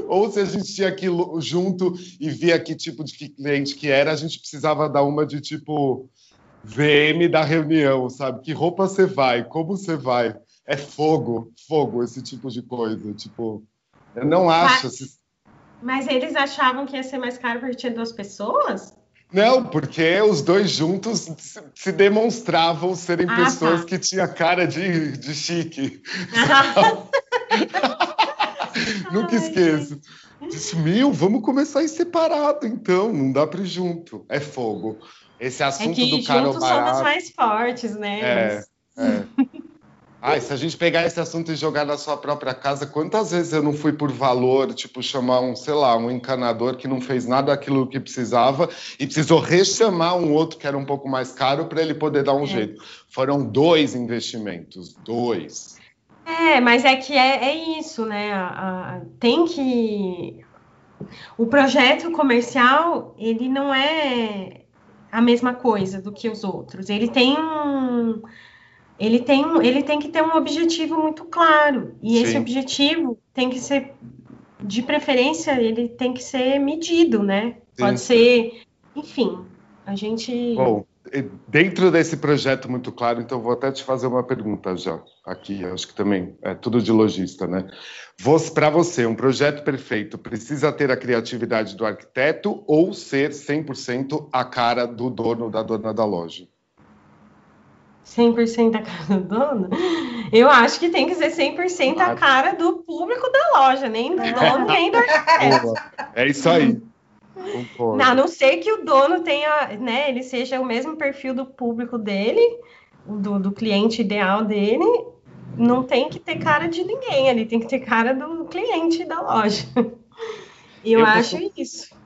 Ou se a gente tinha aqui junto e via que tipo de cliente que era, a gente precisava dar uma de tipo VM da reunião, sabe? Que roupa você vai? Como você vai? É fogo, fogo, esse tipo de coisa. Tipo, eu não acho. Mas, mas eles achavam que ia ser mais caro porque tinha duas pessoas? Não, porque os dois juntos se demonstravam serem ah, pessoas tá. que tinham cara de, de chique. (laughs) Nunca esqueço. Disse, meu, vamos começar ir separado, então. Não dá para ir junto. É fogo. Esse assunto é que do cara juntos barato. somos mais fortes, né? É, é. Ah, se a gente pegar esse assunto e jogar na sua própria casa, quantas vezes eu não fui por valor, tipo, chamar um, sei lá, um encanador que não fez nada daquilo que precisava e precisou rechamar um outro que era um pouco mais caro para ele poder dar um é. jeito. Foram dois investimentos, dois. É, mas é que é, é isso, né? A, a, tem que. O projeto comercial, ele não é a mesma coisa do que os outros. Ele tem um ele tem, ele tem que ter um objetivo muito claro. E Sim. esse objetivo tem que ser, de preferência, ele tem que ser medido, né? Sim. Pode ser, enfim, a gente. Bom, dentro desse projeto muito claro, então vou até te fazer uma pergunta já aqui, acho que também é tudo de lojista, né? Para você, um projeto perfeito precisa ter a criatividade do arquiteto ou ser 100% a cara do dono da dona da loja? 100% a cara do dono, eu acho que tem que ser 100% a cara do público da loja, nem do dono, nem do (laughs) arquiteto. É isso aí. Concordo. A não ser que o dono tenha, né, ele seja o mesmo perfil do público dele, do, do cliente ideal dele, não tem que ter cara de ninguém ali, tem que ter cara do cliente da loja. Eu, eu acho isso.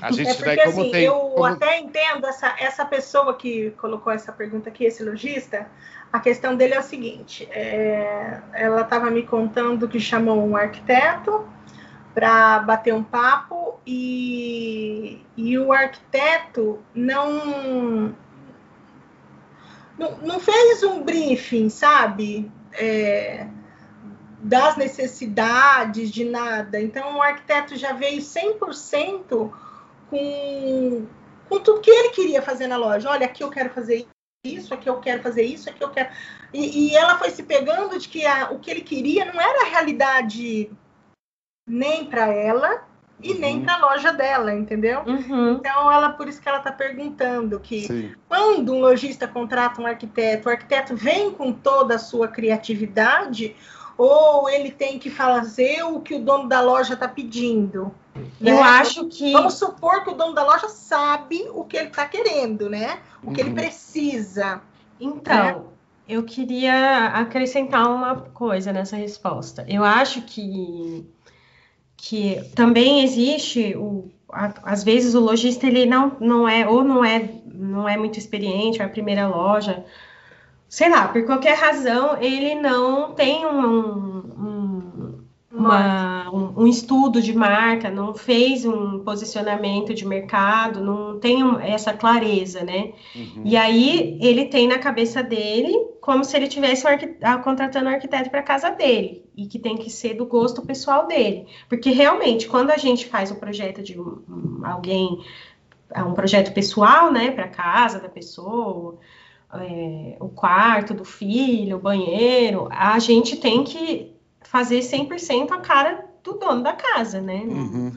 A gente é porque, como assim, tem, eu como... até entendo essa, essa pessoa que colocou essa pergunta aqui, esse lojista, a questão dele é o seguinte: é, ela estava me contando que chamou um arquiteto para bater um papo e, e o arquiteto não, não, não fez um briefing, sabe? É, das necessidades, de nada. Então, o arquiteto já veio 100% com, com tudo que ele queria fazer na loja. Olha, aqui eu quero fazer isso, aqui eu quero fazer isso, aqui eu quero. E, e ela foi se pegando de que a, o que ele queria não era a realidade nem para ela e uhum. nem para a loja dela, entendeu? Uhum. Então ela por isso que ela está perguntando que Sim. quando um lojista contrata um arquiteto, o arquiteto vem com toda a sua criatividade ou ele tem que fazer o que o dono da loja está pedindo? Né? Eu acho que. Vamos supor que o dono da loja sabe o que ele está querendo, né? O que uhum. ele precisa. Então, né? eu queria acrescentar uma coisa nessa resposta. Eu acho que, que também existe o, às vezes o lojista ele não, não é ou não é não é muito experiente, é a primeira loja, sei lá, por qualquer razão ele não tem um, um, uma, um, um, estudo de marca, não fez um posicionamento de mercado, não tem essa clareza, né? Uhum. E aí ele tem na cabeça dele como se ele tivesse um contratando um arquiteto para casa dele e que tem que ser do gosto pessoal dele, porque realmente quando a gente faz um projeto de alguém, um projeto pessoal, né, para casa da pessoa é, o quarto do filho, o banheiro, a gente tem que fazer 100% a cara do dono da casa, né? Uhum.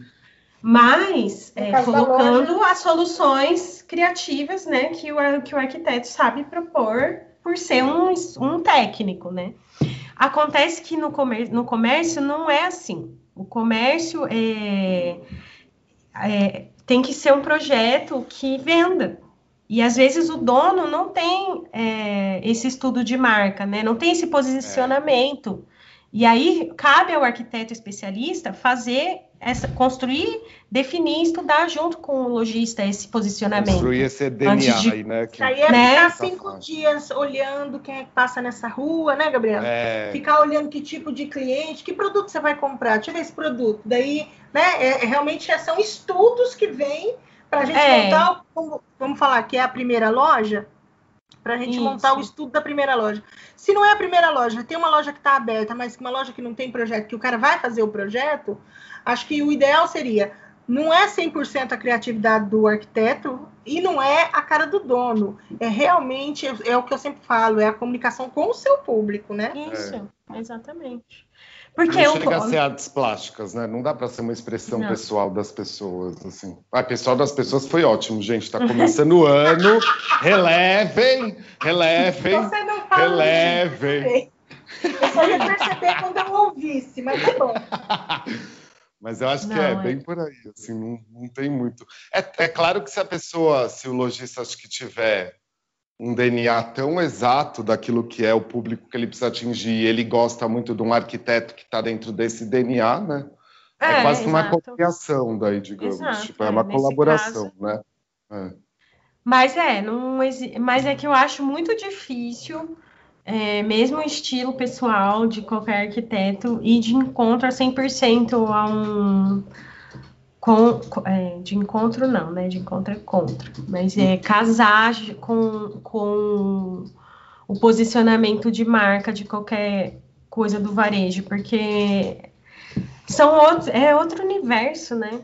Mas é, colocando as soluções criativas, né, que o, que o arquiteto sabe propor por ser um, um técnico, né? Acontece que no, comer, no comércio não é assim. O comércio é, é, tem que ser um projeto que venda. E às vezes o dono não tem é, esse estudo de marca, né? Não tem esse posicionamento. É. E aí cabe ao arquiteto especialista fazer essa, construir, definir, estudar junto com o lojista esse posicionamento. Construir esse DNA de, aí, né? Que... Isso aí é né? ficar cinco dias olhando quem é que passa nessa rua, né, Gabriela? É... Ficar olhando que tipo de cliente, que produto você vai comprar, deixa eu ver esse produto. Daí, né, é, é realmente são estudos que vêm para a gente é. montar, vamos falar que é a primeira loja, para a gente Isso. montar o estudo da primeira loja. Se não é a primeira loja, tem uma loja que está aberta, mas uma loja que não tem projeto, que o cara vai fazer o projeto, acho que o ideal seria não é 100% a criatividade do arquiteto e não é a cara do dono. É realmente, é o que eu sempre falo, é a comunicação com o seu público, né? Isso, é. exatamente. Porque não chega eu... a ser artes plásticas, né? Não dá para ser uma expressão não. pessoal das pessoas, assim. Ah, pessoal das pessoas foi ótimo, gente. Está começando o (laughs) ano. Relevem, relevem, Você não fala relevem. Eu só ia perceber quando eu ouvisse, mas tá bom. (laughs) Mas eu acho não, que é, é, bem por aí, assim, não, não tem muito. É, é claro que se a pessoa, se o lojista acho que tiver um DNA tão exato daquilo que é o público que ele precisa atingir, e ele gosta muito de um arquiteto que está dentro desse DNA, né? É, é quase exato. uma copiação daí, digamos. Exato, tipo, é, é uma colaboração, caso... né? É. Mas é, não mas é que eu acho muito difícil, é, mesmo o estilo pessoal de qualquer arquiteto, ir de encontro a 100% a um com, é, de encontro não, né? De encontro é contra, mas é casar com, com o posicionamento de marca de qualquer coisa do varejo, porque são outros, é outro universo, né?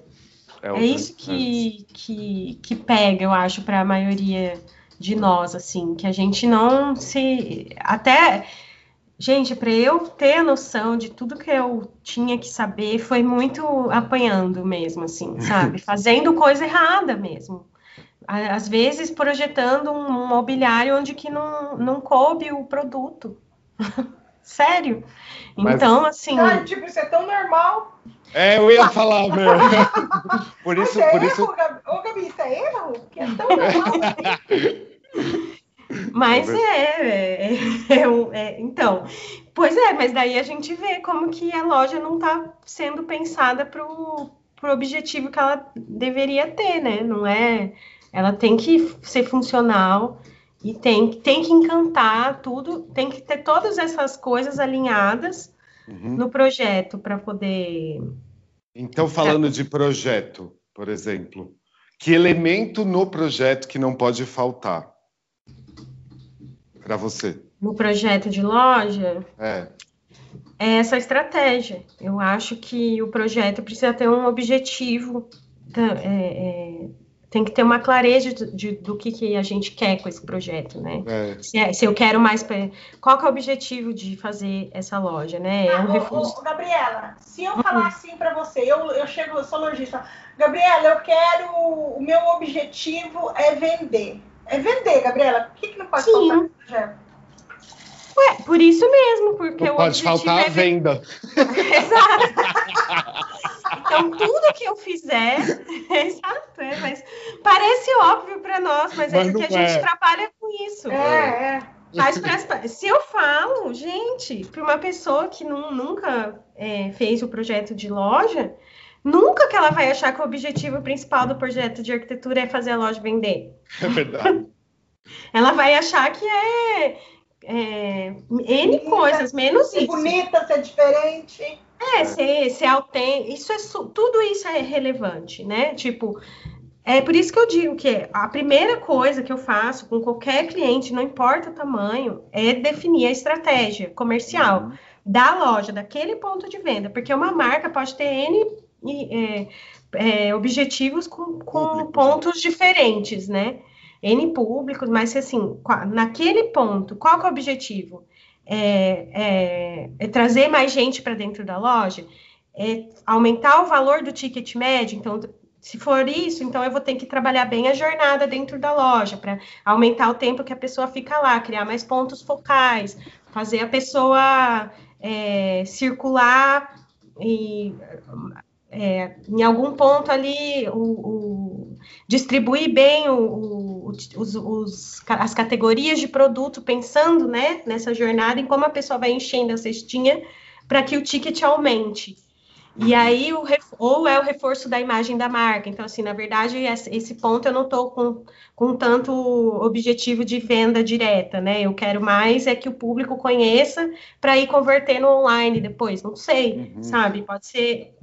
É, é isso que, que, que pega, eu acho, para a maioria de nós, assim, que a gente não se. Até Gente, para eu ter a noção de tudo que eu tinha que saber, foi muito apanhando mesmo, assim, (laughs) sabe? Fazendo coisa errada mesmo. Às vezes projetando um mobiliário onde que não, não coube o produto. (laughs) Sério? Mas... Então, assim. Ah, tipo, isso é tão normal. É, eu ia falar, meu. (laughs) por isso, Mas é por erro, isso. Ô, Gabi, isso é erro? Que é tão normal. Mas é, é, é, é, então, pois é, mas daí a gente vê como que a loja não está sendo pensada para o objetivo que ela deveria ter, né? Não é, ela tem que ser funcional e tem, tem que encantar tudo, tem que ter todas essas coisas alinhadas uhum. no projeto para poder. Então, falando de projeto, por exemplo, que elemento no projeto que não pode faltar? Para você? No projeto de loja? É. É essa estratégia. Eu acho que o projeto precisa ter um objetivo, é, é, tem que ter uma clareza de, de, do que, que a gente quer com esse projeto, né? É. Se, é, se, eu quero mais. Qual que é o objetivo de fazer essa loja, né? É um ah, reforço. Gabriela, se eu falar assim para você, eu, eu chego, eu sou lojista. Gabriela, eu quero. O meu objetivo é vender. É vender, Gabriela. O que, que não pode Sim. faltar no projeto? Ué, por isso mesmo, porque não o pode faltar é a venda. (laughs) exato. então, tudo que eu fizer, (laughs) exato, é, mas parece óbvio para nós, mas, é mas é porque a gente é. trabalha com isso. É, é. Mas pra, se eu falo, gente, para uma pessoa que não, nunca é, fez o projeto de loja, Nunca que ela vai achar que o objetivo principal do projeto de arquitetura é fazer a loja vender. É verdade. (laughs) ela vai achar que é, é N coisas, menos ser isso. bonita, ser diferente. É, ser, ser autêntico. Isso é, tudo isso é relevante, né? Tipo, é por isso que eu digo que a primeira coisa que eu faço com qualquer cliente, não importa o tamanho, é definir a estratégia comercial uhum. da loja, daquele ponto de venda, porque uma marca pode ter N é, é, objetivos com, com pontos diferentes, né? N públicos, mas assim, naquele ponto, qual que é o objetivo? É, é, é trazer mais gente para dentro da loja? É aumentar o valor do ticket médio? Então, se for isso, então eu vou ter que trabalhar bem a jornada dentro da loja para aumentar o tempo que a pessoa fica lá, criar mais pontos focais, fazer a pessoa é, circular e é, em algum ponto ali o, o distribuir bem o, os, os, as categorias de produto, pensando né, nessa jornada em como a pessoa vai enchendo a cestinha para que o ticket aumente. E aí, o, ou é o reforço da imagem da marca. Então, assim, na verdade, esse ponto eu não estou com, com tanto objetivo de venda direta, né? Eu quero mais é que o público conheça para ir converter no online depois. Não sei, uhum. sabe? Pode ser.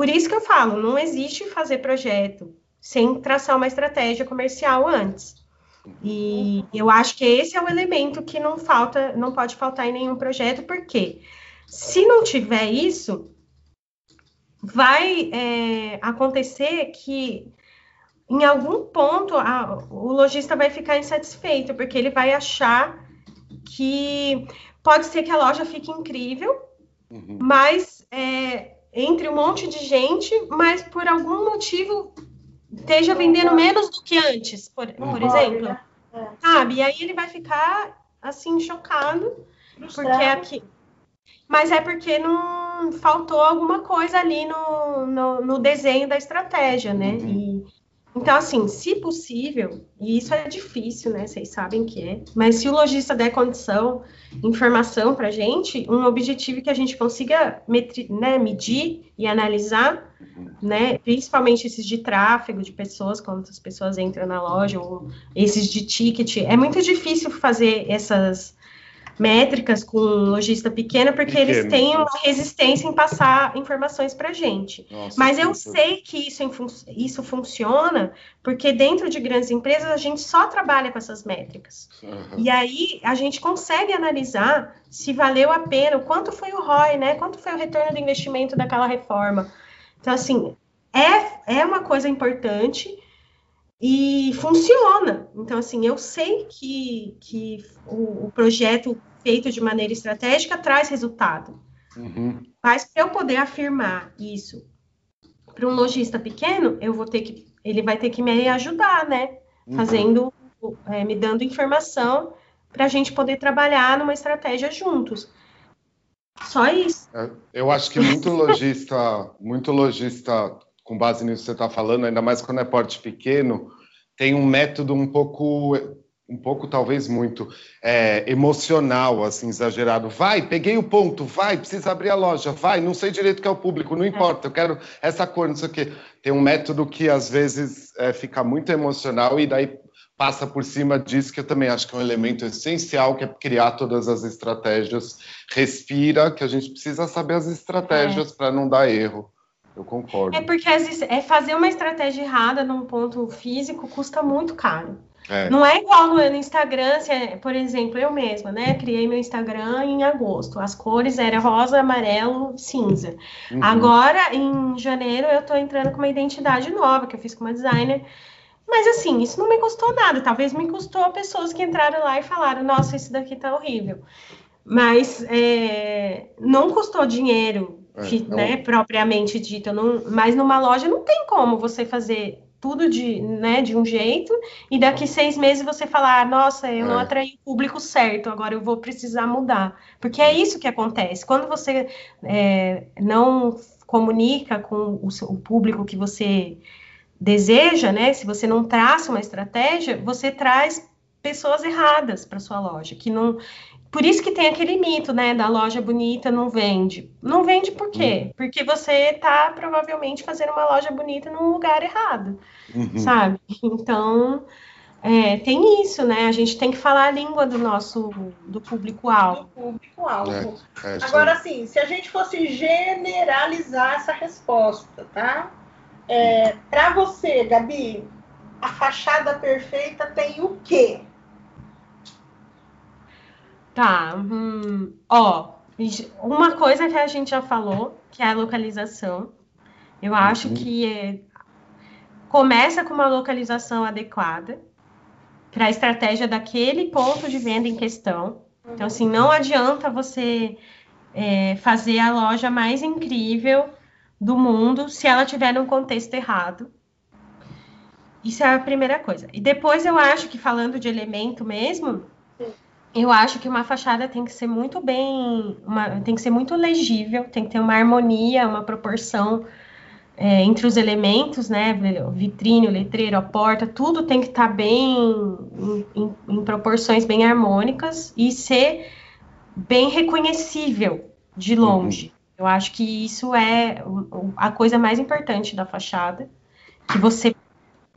Por isso que eu falo, não existe fazer projeto sem traçar uma estratégia comercial antes. E eu acho que esse é o elemento que não falta, não pode faltar em nenhum projeto, porque se não tiver isso, vai é, acontecer que em algum ponto a, o lojista vai ficar insatisfeito, porque ele vai achar que pode ser que a loja fique incrível, uhum. mas é, entre um monte de gente, mas por algum motivo esteja vendendo menos do que antes, por, por exemplo. É. Sabe? E aí ele vai ficar assim, chocado, porque aqui. Mas é porque não faltou alguma coisa ali no, no, no desenho da estratégia, né? Uhum. E, então, assim, se possível, e isso é difícil, né? Vocês sabem que é, mas se o lojista der condição, informação para a gente, um objetivo que a gente consiga né, medir e analisar, né? Principalmente esses de tráfego de pessoas, quantas pessoas entram na loja, ou esses de ticket. É muito difícil fazer essas métricas com lojista pequeno, porque pequeno. eles têm uma resistência em passar informações para a gente. Nossa, Mas eu sei que isso, isso funciona, porque dentro de grandes empresas a gente só trabalha com essas métricas. Uhum. E aí a gente consegue analisar se valeu a pena, o quanto foi o ROI, né? Quanto foi o retorno do investimento daquela reforma. Então, assim, é, é uma coisa importante e funciona. Então, assim, eu sei que, que o, o projeto feito de maneira estratégica traz resultado. Uhum. Mas para eu poder afirmar isso para um lojista pequeno, eu vou ter que, ele vai ter que me ajudar, né? Uhum. Fazendo, é, me dando informação para a gente poder trabalhar numa estratégia juntos. Só isso. É, eu acho que muito lojista, (laughs) muito lojista, com base nisso que você está falando, ainda mais quando é porte pequeno, tem um método um pouco um pouco, talvez muito, é, emocional, assim, exagerado. Vai, peguei o ponto, vai, precisa abrir a loja, vai, não sei direito o que é o público, não importa, eu quero essa cor, não sei o quê. Tem um método que às vezes é, fica muito emocional e daí passa por cima disso, que eu também acho que é um elemento essencial, que é criar todas as estratégias. Respira, que a gente precisa saber as estratégias é. para não dar erro. Eu concordo. É porque é fazer uma estratégia errada num ponto físico custa muito caro. É. Não é igual no, Instagram, se é, por exemplo, eu mesma, né? Criei meu Instagram em agosto. As cores eram rosa, amarelo, cinza. Uhum. Agora, em janeiro, eu tô entrando com uma identidade nova, que eu fiz com uma designer. Mas assim, isso não me custou nada. Talvez me custou pessoas que entraram lá e falaram, nossa, isso daqui tá horrível. Mas é, não custou dinheiro, é, né, não... propriamente dito. Não, mas numa loja não tem como você fazer tudo de, né, de um jeito, e daqui seis meses você falar, nossa, eu é. não atraí o público certo, agora eu vou precisar mudar. Porque é isso que acontece. Quando você é, não comunica com o, seu, o público que você deseja, né? Se você não traça uma estratégia, você traz pessoas erradas para sua loja, que não por isso que tem aquele mito, né, da loja bonita não vende. Não vende por quê? Uhum. Porque você está provavelmente fazendo uma loja bonita num lugar errado, uhum. sabe? Então, é, tem isso, né? A gente tem que falar a língua do nosso do público-alvo. Do público-alvo. É, é Agora, assim, se a gente fosse generalizar essa resposta, tá? É, Para você, Gabi, a fachada perfeita tem o quê? Tá. Hum, ó, uma coisa que a gente já falou, que é a localização. Eu acho uhum. que é, começa com uma localização adequada para a estratégia daquele ponto de venda em questão. Então, assim, não adianta você é, fazer a loja mais incrível do mundo se ela tiver num contexto errado. Isso é a primeira coisa. E depois eu acho que falando de elemento mesmo, eu acho que uma fachada tem que ser muito bem, uma, tem que ser muito legível, tem que ter uma harmonia, uma proporção é, entre os elementos, né? O vitrine, o letreiro, a porta, tudo tem que estar tá bem em, em, em, proporções bem harmônicas e ser bem reconhecível de longe. Uhum. Eu acho que isso é a coisa mais importante da fachada, que você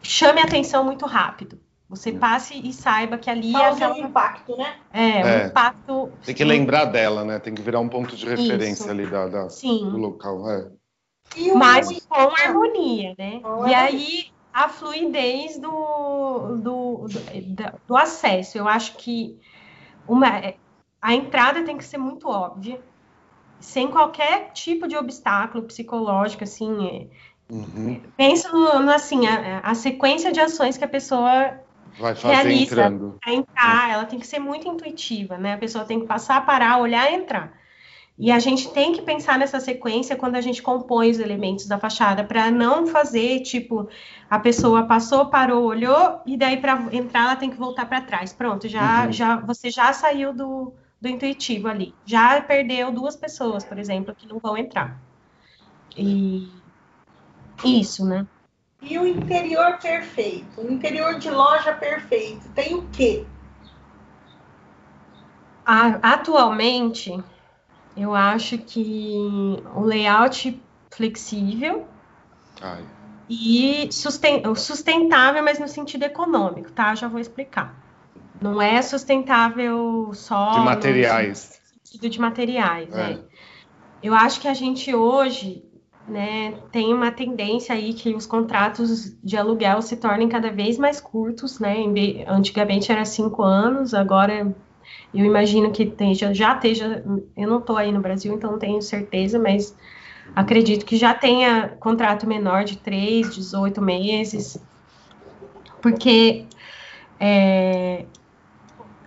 chame a atenção muito rápido. Você passe e saiba que ali Causa é aquela... um impacto, né? É, é, um impacto. Tem que lembrar dela, né? Tem que virar um ponto de referência Isso. ali da, da do local. É. Mas com harmonia, né? Com e aí a fluidez do, do, do, do, acesso. Eu acho que uma, a entrada tem que ser muito óbvia, sem qualquer tipo de obstáculo psicológico, assim. É, uhum. Pensa no, no, assim, a, a, sequência de ações que a pessoa vai fazer realiza entrando. entrar, ela tem que ser muito intuitiva, né? A pessoa tem que passar, parar, olhar e entrar. E a gente tem que pensar nessa sequência quando a gente compõe os elementos da fachada, para não fazer tipo a pessoa passou, parou, olhou e daí para entrar ela tem que voltar para trás. Pronto, já, uhum. já você já saiu do, do intuitivo ali. Já perdeu duas pessoas, por exemplo, que não vão entrar. E isso, né? E o interior perfeito, o interior de loja perfeito, tem o quê? Atualmente, eu acho que o layout flexível Ai. e sustentável, mas no sentido econômico, tá? Já vou explicar. Não é sustentável só de materiais. No sentido de materiais, é. né? Eu acho que a gente hoje né, tem uma tendência aí que os contratos de aluguel se tornem cada vez mais curtos, né? Antigamente era cinco anos, agora eu imagino que esteja, já esteja, eu não estou aí no Brasil, então não tenho certeza, mas acredito que já tenha contrato menor de 3, 18 meses, porque é,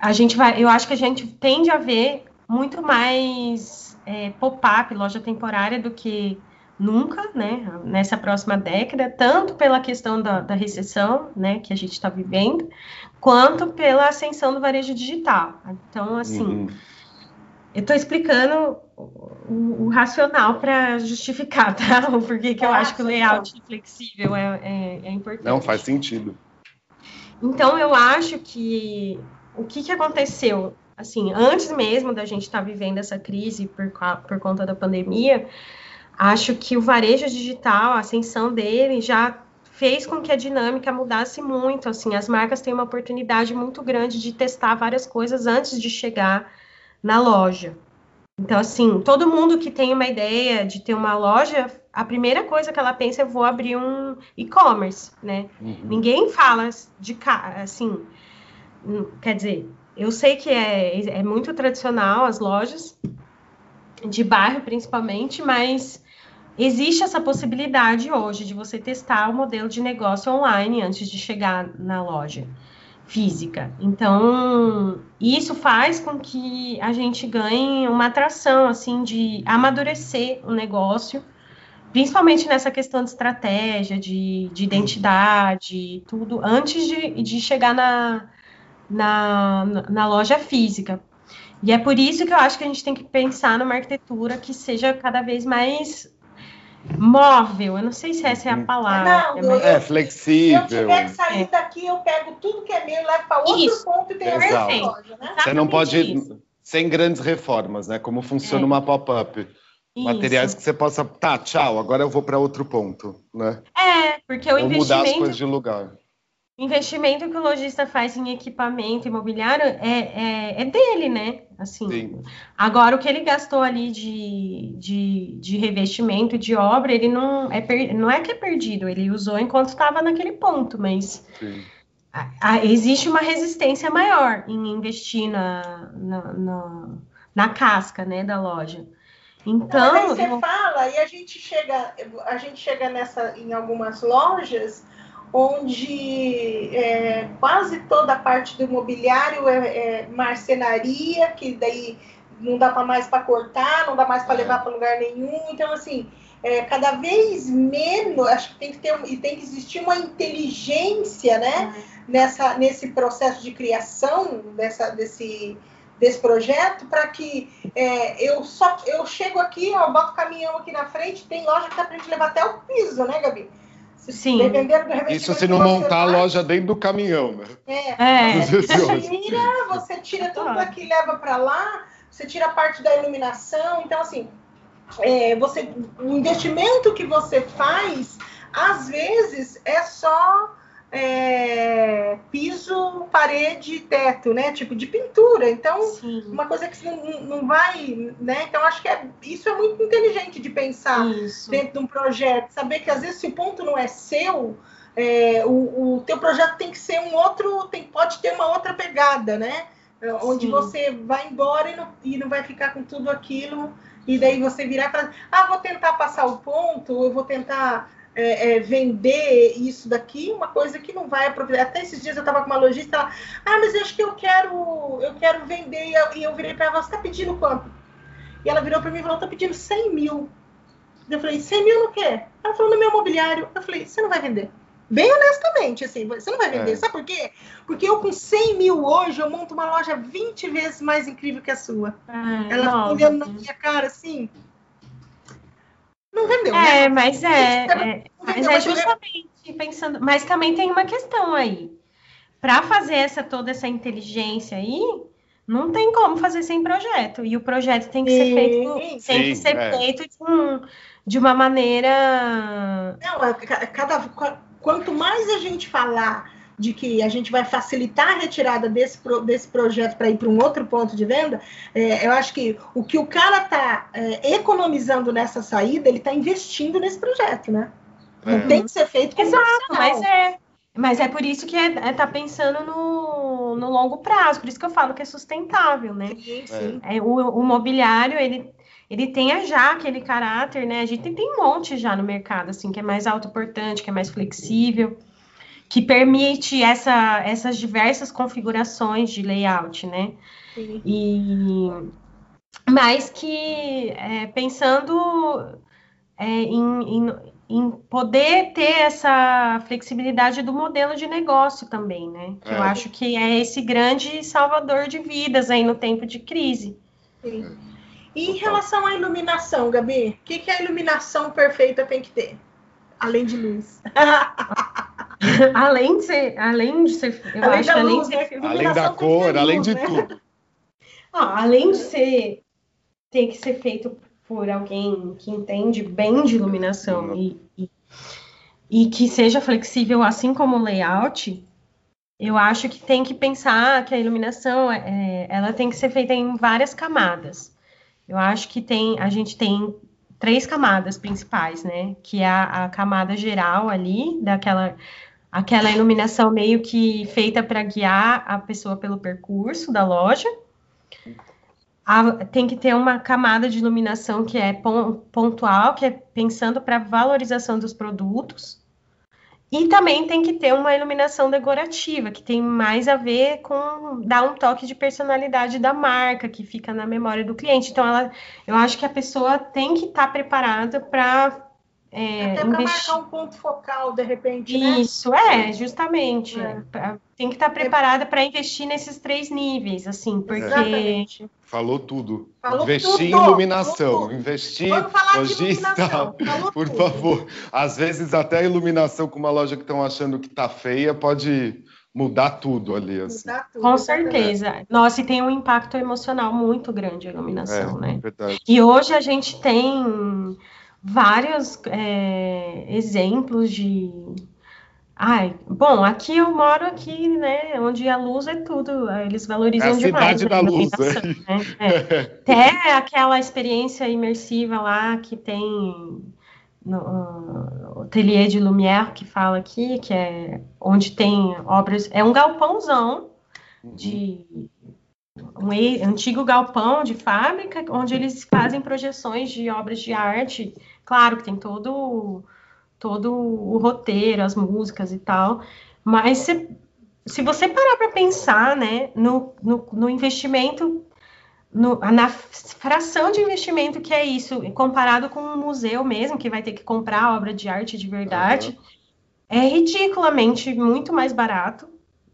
a gente vai, eu acho que a gente tende a ver muito mais é, pop-up, loja temporária, do que nunca, né, nessa próxima década, tanto pela questão da, da recessão, né, que a gente está vivendo, quanto pela ascensão do varejo digital. Então, assim, uhum. eu estou explicando o, o racional para justificar, (laughs) tá? O porquê que eu acho que o layout flexível é, é, é, importante. Não, faz sentido. Então, eu acho que o que, que aconteceu, assim, antes mesmo da gente estar tá vivendo essa crise por, por conta da pandemia, acho que o varejo digital, a ascensão dele já fez com que a dinâmica mudasse muito. Assim, as marcas têm uma oportunidade muito grande de testar várias coisas antes de chegar na loja. Então, assim, todo mundo que tem uma ideia de ter uma loja, a primeira coisa que ela pensa é vou abrir um e-commerce, né? Uhum. Ninguém fala de assim, hum, quer dizer, eu sei que é, é muito tradicional as lojas de bairro principalmente, mas Existe essa possibilidade hoje de você testar o modelo de negócio online antes de chegar na loja física. Então, isso faz com que a gente ganhe uma atração assim de amadurecer o negócio, principalmente nessa questão de estratégia, de, de identidade, tudo, antes de, de chegar na, na, na loja física. E é por isso que eu acho que a gente tem que pensar numa arquitetura que seja cada vez mais móvel, eu não sei se essa é a palavra. Não, mas... É flexível. Se eu tiver que sair é. daqui, eu pego tudo que é meu e levo para outro Isso. ponto e tenho a loja, né? Você não pode ir sem grandes reformas, né? Como funciona é. uma pop-up. Materiais que você possa, tá, tchau, agora eu vou para outro ponto, né? É, porque o Ou investimento... mudar as coisas de lugar investimento que o lojista faz em equipamento imobiliário é, é, é dele, né? Assim, Sim. agora o que ele gastou ali de, de, de revestimento de obra, ele não é, per, não é que é perdido, ele usou enquanto estava naquele ponto, mas a, a, existe uma resistência maior em investir na, na, na, na casca né, da loja. Então, Mas aí você eu... fala e a gente chega, a gente chega nessa em algumas lojas onde é, quase toda a parte do imobiliário é, é marcenaria, que daí não dá para mais para cortar, não dá mais para é. levar para lugar nenhum. Então, assim, é, cada vez menos, acho que tem que ter e tem que existir uma inteligência, né, nessa, nesse processo de criação dessa, desse, desse projeto, para que é, eu só eu chego aqui, ó, boto o caminhão aqui na frente, tem loja que dá para gente levar até o piso, né, Gabi? Sim. Isso se não montar a loja dentro do caminhão, né? É. é. Você tira, você tira tudo daqui e leva para lá, você tira a parte da iluminação. Então, assim, é, você, o investimento que você faz, às vezes, é só é, piso, parede, teto, né? Tipo de pintura. Então, Sim. uma coisa que não, não vai, né? Então, acho que é, isso é muito inteligente de pensar isso. dentro de um projeto. Saber que às vezes se o ponto não é seu, é, o, o teu projeto tem que ser um outro, tem, pode ter uma outra pegada, né? Onde Sim. você vai embora e não, e não vai ficar com tudo aquilo e daí você virar e falar, ah, vou tentar passar o ponto, eu vou tentar é, é, vender isso daqui, uma coisa que não vai aproveitar. Até esses dias eu estava com uma lojista, ela, ah, mas eu acho que eu quero, eu quero vender, e eu, e eu virei para ela, você está pedindo quanto? E ela virou para mim e falou, estou pedindo 100 mil. Eu falei, 100 mil no quê? Ela falou, no meu mobiliário. Eu falei, você não vai vender. Bem honestamente, assim, você não vai vender. É. Sabe por quê? Porque eu com 100 mil hoje, eu monto uma loja 20 vezes mais incrível que a sua. Ah, Ela ficou olhando na minha cara assim. Não vendeu, é, né? Mas é, mas é justamente pensando. Mas também tem uma questão aí. Para fazer essa toda essa inteligência aí, não tem como fazer sem projeto. E o projeto tem que sim, ser feito, tem sim, que ser é. feito de, um, de, uma maneira. Não, cada, quanto mais a gente falar de que a gente vai facilitar a retirada desse, desse projeto para ir para um outro ponto de venda, é, eu acho que o que o cara está é, economizando nessa saída, ele está investindo nesse projeto, né? Não é. tem que ser feito com Exato, mas é. Mas é por isso que é, é tá pensando no, no longo prazo, por isso que eu falo que é sustentável, né? Sim, sim. É, o, o mobiliário, ele ele tenha já aquele caráter, né? A gente tem, tem um monte já no mercado, assim, que é mais autoportante, que é mais flexível, que permite essa, essas diversas configurações de layout, né? Sim. E mas que é, pensando é, em, em, em, poder ter essa flexibilidade do modelo de negócio também, né? Que é. eu acho que é esse grande salvador de vidas aí no tempo de crise. Sim. E em relação à iluminação, Gabi, o que, que a iluminação perfeita tem que ter? Além de luz. (laughs) (laughs) além de ser, além de ser, eu além acho da além, luz, de ser, né? além da cor, além de né? tudo. Ah, além de ser, tem que ser feito por alguém que entende bem de iluminação uhum. e, e, e, que seja flexível, assim como o layout, eu acho que tem que pensar que a iluminação é, ela tem que ser feita em várias camadas. Eu acho que tem, a gente tem três camadas principais, né? Que é a, a camada geral ali, daquela aquela iluminação meio que feita para guiar a pessoa pelo percurso da loja. A, tem que ter uma camada de iluminação que é pontual, que é pensando para valorização dos produtos. E também tem que ter uma iluminação decorativa, que tem mais a ver com dar um toque de personalidade da marca, que fica na memória do cliente. Então, ela, eu acho que a pessoa tem que estar tá preparada para é, Até para marcar um ponto focal, de repente, né? Isso, é, justamente. É. Tem que estar tá preparada para investir nesses três níveis, assim, porque... Exatamente. Falou tudo. Falou investir tudo. em iluminação, investir logista, por tudo. favor. Às vezes até a iluminação com uma loja que estão achando que está feia pode mudar tudo ali. Assim. Mudar tudo, com certeza. Nossa, e tem um impacto emocional muito grande a iluminação, é, né? Verdade. E hoje a gente tem vários é, exemplos de. Ai, bom, aqui eu moro aqui, né, onde a luz é tudo, eles valorizam é a demais. Cidade da luz, né? É. Até aquela experiência imersiva lá que tem no Atelier de Lumière que fala aqui, que é onde tem obras, é um galpãozão de um antigo galpão de fábrica, onde eles fazem projeções de obras de arte Claro que tem todo, todo o roteiro, as músicas e tal, mas se, se você parar para pensar né, no, no, no investimento, no, na fração de investimento que é isso, comparado com um museu mesmo, que vai ter que comprar obra de arte de verdade, uhum. é ridiculamente muito mais barato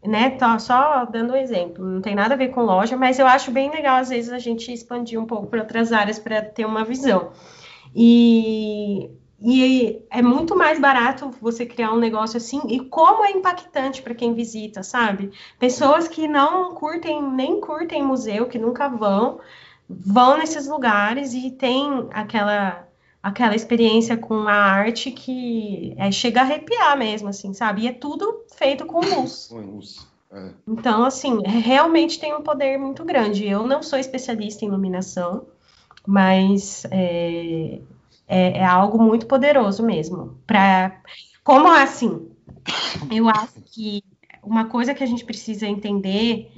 né? Tá só dando um exemplo, não tem nada a ver com loja, mas eu acho bem legal às vezes a gente expandir um pouco para outras áreas para ter uma visão. E, e é muito mais barato você criar um negócio assim, e como é impactante para quem visita, sabe? Pessoas que não curtem, nem curtem museu, que nunca vão, vão nesses lugares e tem aquela aquela experiência com a arte que é, chega a arrepiar mesmo, assim, sabe? E é tudo feito com luz. Com luz. É. Então, assim, realmente tem um poder muito grande. Eu não sou especialista em iluminação, mas é, é, é algo muito poderoso mesmo. Pra, como assim? Eu acho que uma coisa que a gente precisa entender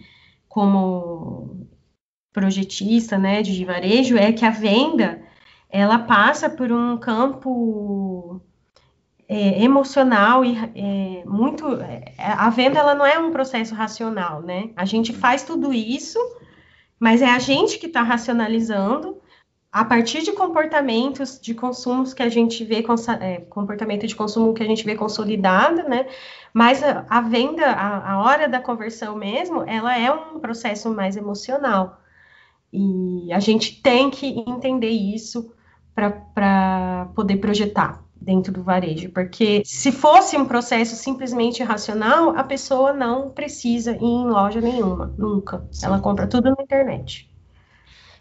como projetista, né, de varejo, é que a venda ela passa por um campo é, emocional e é, muito é, a venda ela não é um processo racional, né? A gente faz tudo isso, mas é a gente que está racionalizando a partir de comportamentos de consumos que a gente vê, é, comportamento de consumo que a gente vê consolidado, né? Mas a, a venda, a, a, hora da conversão mesmo, ela é um processo mais emocional. E a gente tem que entender isso para poder projetar dentro do varejo, porque se fosse um processo simplesmente racional, a pessoa não precisa ir em loja nenhuma, nunca. Sim. Ela compra tudo na internet.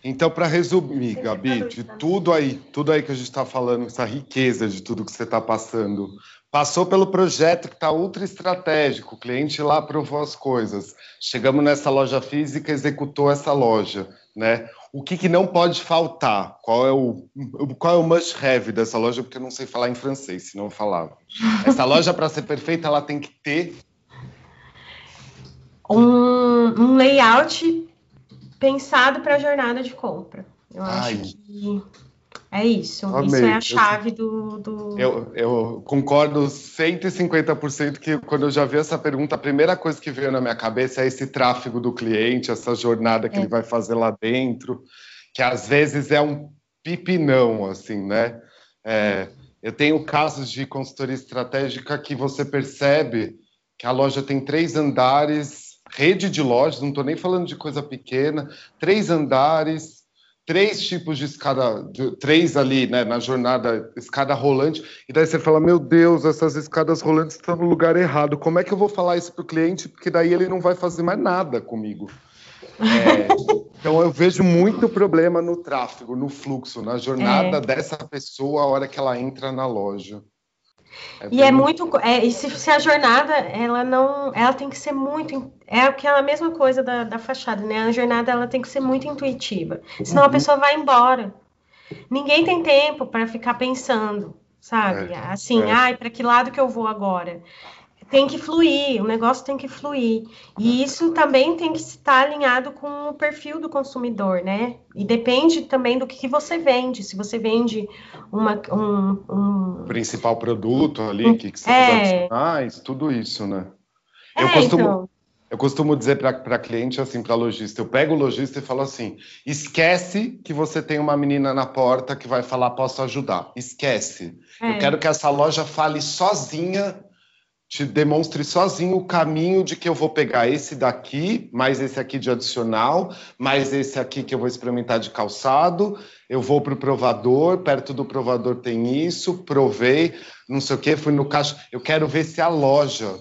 Então, para resumir, Gabi, de tudo aí, tudo aí que a gente está falando, essa riqueza de tudo que você está passando, passou pelo projeto que está ultra estratégico, o cliente lá aprovou as coisas, chegamos nessa loja física, executou essa loja, né? O que, que não pode faltar? Qual é o qual é o must have dessa loja? Porque eu não sei falar em francês, senão eu falava. Essa (laughs) loja para ser perfeita, ela tem que ter um, um layout pensado para a jornada de compra. Eu Ai. acho que é isso. Amei. Isso é a chave do. do... Eu, eu, concordo 150% que quando eu já vi essa pergunta, a primeira coisa que veio na minha cabeça é esse tráfego do cliente, essa jornada que é. ele vai fazer lá dentro, que às vezes é um pipinão, assim, né? É, eu tenho casos de consultoria estratégica que você percebe que a loja tem três andares rede de lojas, não estou nem falando de coisa pequena, três andares, três tipos de escada, três ali, né, na jornada, escada rolante, e daí você fala, meu Deus, essas escadas rolantes estão no lugar errado, como é que eu vou falar isso para o cliente, porque daí ele não vai fazer mais nada comigo. É, então eu vejo muito problema no tráfego, no fluxo, na jornada é. dessa pessoa a hora que ela entra na loja. É e é muito. É, e se, se, a jornada, ela não. Ela tem que ser muito. É aquela mesma coisa da, da fachada, né? A jornada ela tem que ser muito intuitiva. Senão uhum. a pessoa vai embora. Ninguém tem tempo para ficar pensando, sabe? É, assim, é. ai, para que lado que eu vou agora? Tem que fluir, o negócio tem que fluir. E isso também tem que estar alinhado com o perfil do consumidor, né? E depende também do que, você vende. Se você vende uma, um, um... principal produto ali, que, que são é... adicionais, tudo isso, né? Eu é, costumo, então... eu costumo dizer para cliente assim, para lojista, eu pego o lojista e falo assim: esquece que você tem uma menina na porta que vai falar posso ajudar. Esquece. É. Eu quero que essa loja fale sozinha te demonstre sozinho o caminho de que eu vou pegar esse daqui, mais esse aqui de adicional, mais esse aqui que eu vou experimentar de calçado, eu vou para o provador, perto do provador tem isso, provei, não sei o que, fui no caixa. Eu quero ver se a loja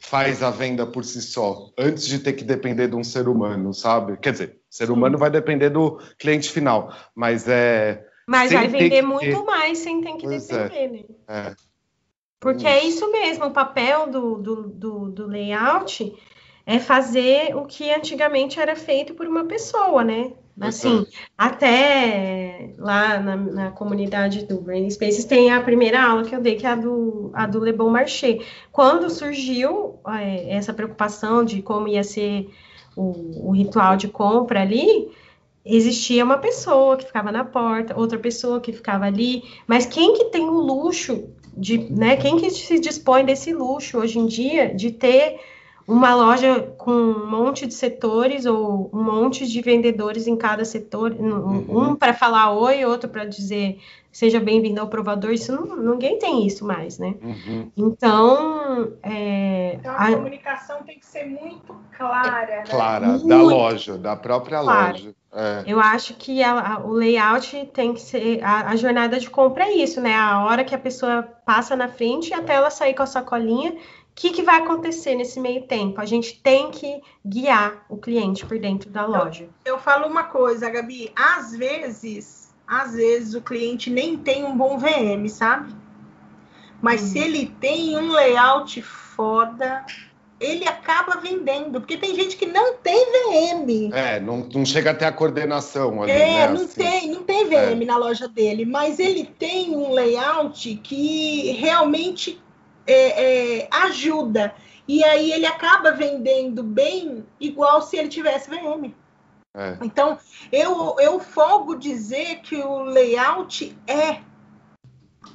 faz a venda por si só, antes de ter que depender de um ser humano, sabe? Quer dizer, ser humano vai depender do cliente final, mas é. Mas vai vender muito mais sem ter que pois é. depender, é. né? É. Porque é isso mesmo, o papel do, do, do, do, layout é fazer o que antigamente era feito por uma pessoa, né? Assim, até lá na, na, comunidade do Brain Spaces tem a primeira aula que eu dei, que é a do, a do Le Bon Marché. Quando surgiu é, essa preocupação de como ia ser o, o ritual de compra ali, existia uma pessoa que ficava na porta, outra pessoa que ficava ali, mas quem que tem o luxo de, né, quem que se dispõe desse luxo hoje em dia de ter uma loja com um monte de setores ou um monte de vendedores em cada setor, uhum. um para falar oi, outro para dizer seja bem-vindo ao provador, isso não, ninguém tem isso mais, né? Uhum. Então, é, então a, a, comunicação tem que ser muito clara. Né? Clara, muito da loja, da própria clara. loja. É. Eu acho que a, a, o layout tem que ser. A, a, jornada de compra é isso, né? A hora que a pessoa passa na frente até ela sair com a sacolinha que, que vai acontecer nesse meio tempo? A gente tem que guiar o cliente por dentro da loja. Eu, eu falo uma coisa, Gabi, às vezes, às vezes o cliente nem tem um bom VM, sabe? Mas hum. se ele tem um layout foda, ele acaba vendendo, porque tem gente que não tem VM. É, não, não chega até a coordenação ali, É, né, não assim. tem, não tem VM é. na loja dele, mas ele tem um layout que realmente é, é, ajuda. E aí ele acaba vendendo bem igual se ele tivesse VM. É. Então, eu, eu folgo dizer que o layout é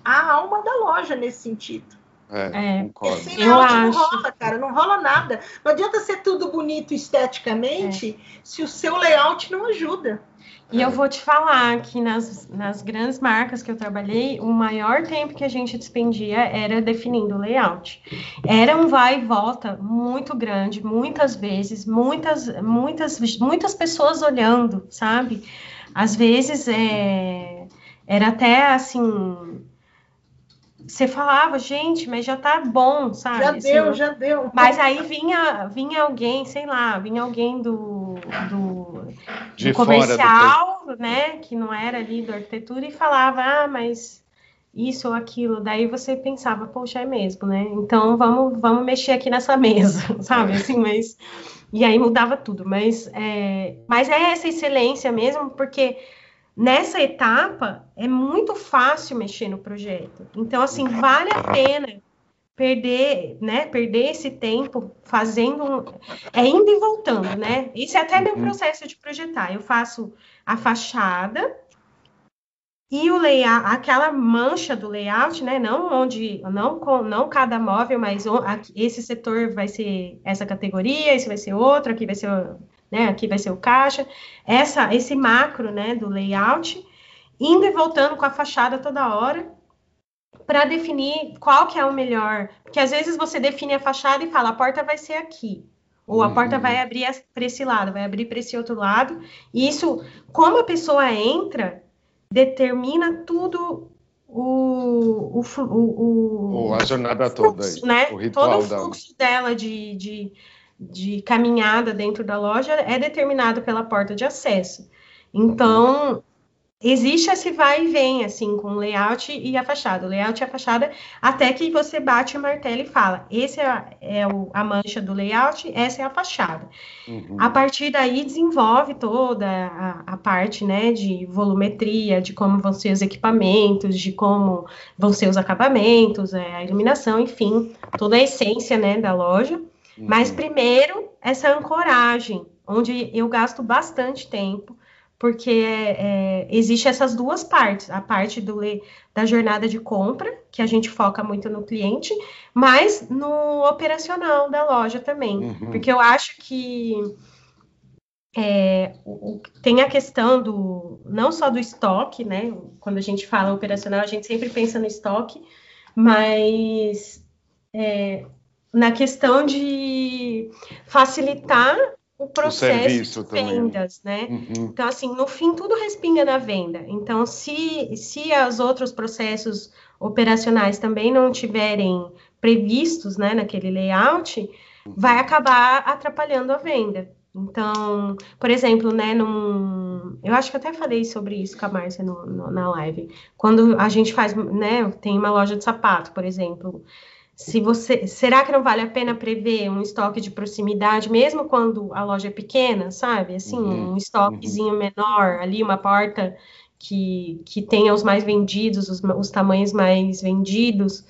a alma da loja nesse sentido. É, é Sem eu acho. não rola, cara, não rola nada. Não adianta ser tudo bonito esteticamente é. se o seu layout não ajuda. E eu vou te falar que nas, nas grandes marcas que eu trabalhei, o maior tempo que a gente despendia era definindo o layout. Era um vai e volta muito grande, muitas vezes, muitas, muitas, muitas pessoas olhando, sabe? Às vezes é, era até assim você falava, gente, mas já tá bom, sabe? Já assim, deu, já deu. Mas aí vinha, vinha alguém, sei lá, vinha alguém do, do, do comercial, do... né? Que não era ali do arquitetura e falava, ah, mas isso ou aquilo. Daí você pensava, poxa, é mesmo, né? Então vamos, vamos mexer aqui nessa mesa, (laughs) sabe? Assim, mas. E aí mudava tudo. Mas é, mas é essa excelência mesmo, porque Nessa etapa, é muito fácil mexer no projeto. Então, assim, vale a pena perder, né, perder esse tempo fazendo, um, é indo e voltando, né? Isso é até meu uhum. processo de projetar. Eu faço a fachada e o layout, aquela mancha do layout, né? Não onde, não com, não cada móvel, mas esse setor vai ser essa categoria, esse vai ser outro, aqui vai ser né? Aqui vai ser o caixa. Essa, esse macro, né, do layout, indo e voltando com a fachada toda hora para definir qual que é o melhor, porque às vezes você define a fachada e fala a porta vai ser aqui, ou a uhum. porta vai abrir para esse lado, vai abrir para esse outro lado. E isso, como a pessoa entra, determina tudo o, o, o, o a jornada toda, fluxo, né? O ritual Todo o fluxo da... dela de, de de caminhada dentro da loja é determinado pela porta de acesso. Então, existe esse vai e vem, assim, com o layout e a fachada. O layout e a fachada, até que você bate o martelo e fala: esse é, é o, a mancha do layout, essa é a fachada. Uhum. A partir daí, desenvolve toda a, a, parte, né, de volumetria, de como vão ser os equipamentos, de como vão ser os acabamentos, é, a iluminação, enfim, toda a essência, né, da loja. Mas uhum. primeiro, essa ancoragem, onde eu gasto bastante tempo, porque é, existe essas duas partes, a parte do, da jornada de compra, que a gente foca muito no cliente, mas no operacional da loja também. Uhum. Porque eu acho que é, o, tem a questão do não só do estoque, né? Quando a gente fala operacional, a gente sempre pensa no estoque, mas é, na questão de facilitar o processo o de vendas, também. né? Uhum. Então, assim, no fim, tudo respinga na venda. Então, se, se os outros processos operacionais também não tiverem previstos, né, naquele layout, vai acabar atrapalhando a venda. Então, por exemplo, né, num, eu acho que até falei sobre isso com a Márcia no, no, na live. Quando a gente faz, né, tem uma loja de sapato, por exemplo, se você, será que não vale a pena prever um estoque de proximidade, mesmo quando a loja é pequena, sabe? Assim, uhum, um estoquezinho uhum. menor, ali uma porta que, que tenha os mais vendidos, os, os tamanhos mais vendidos,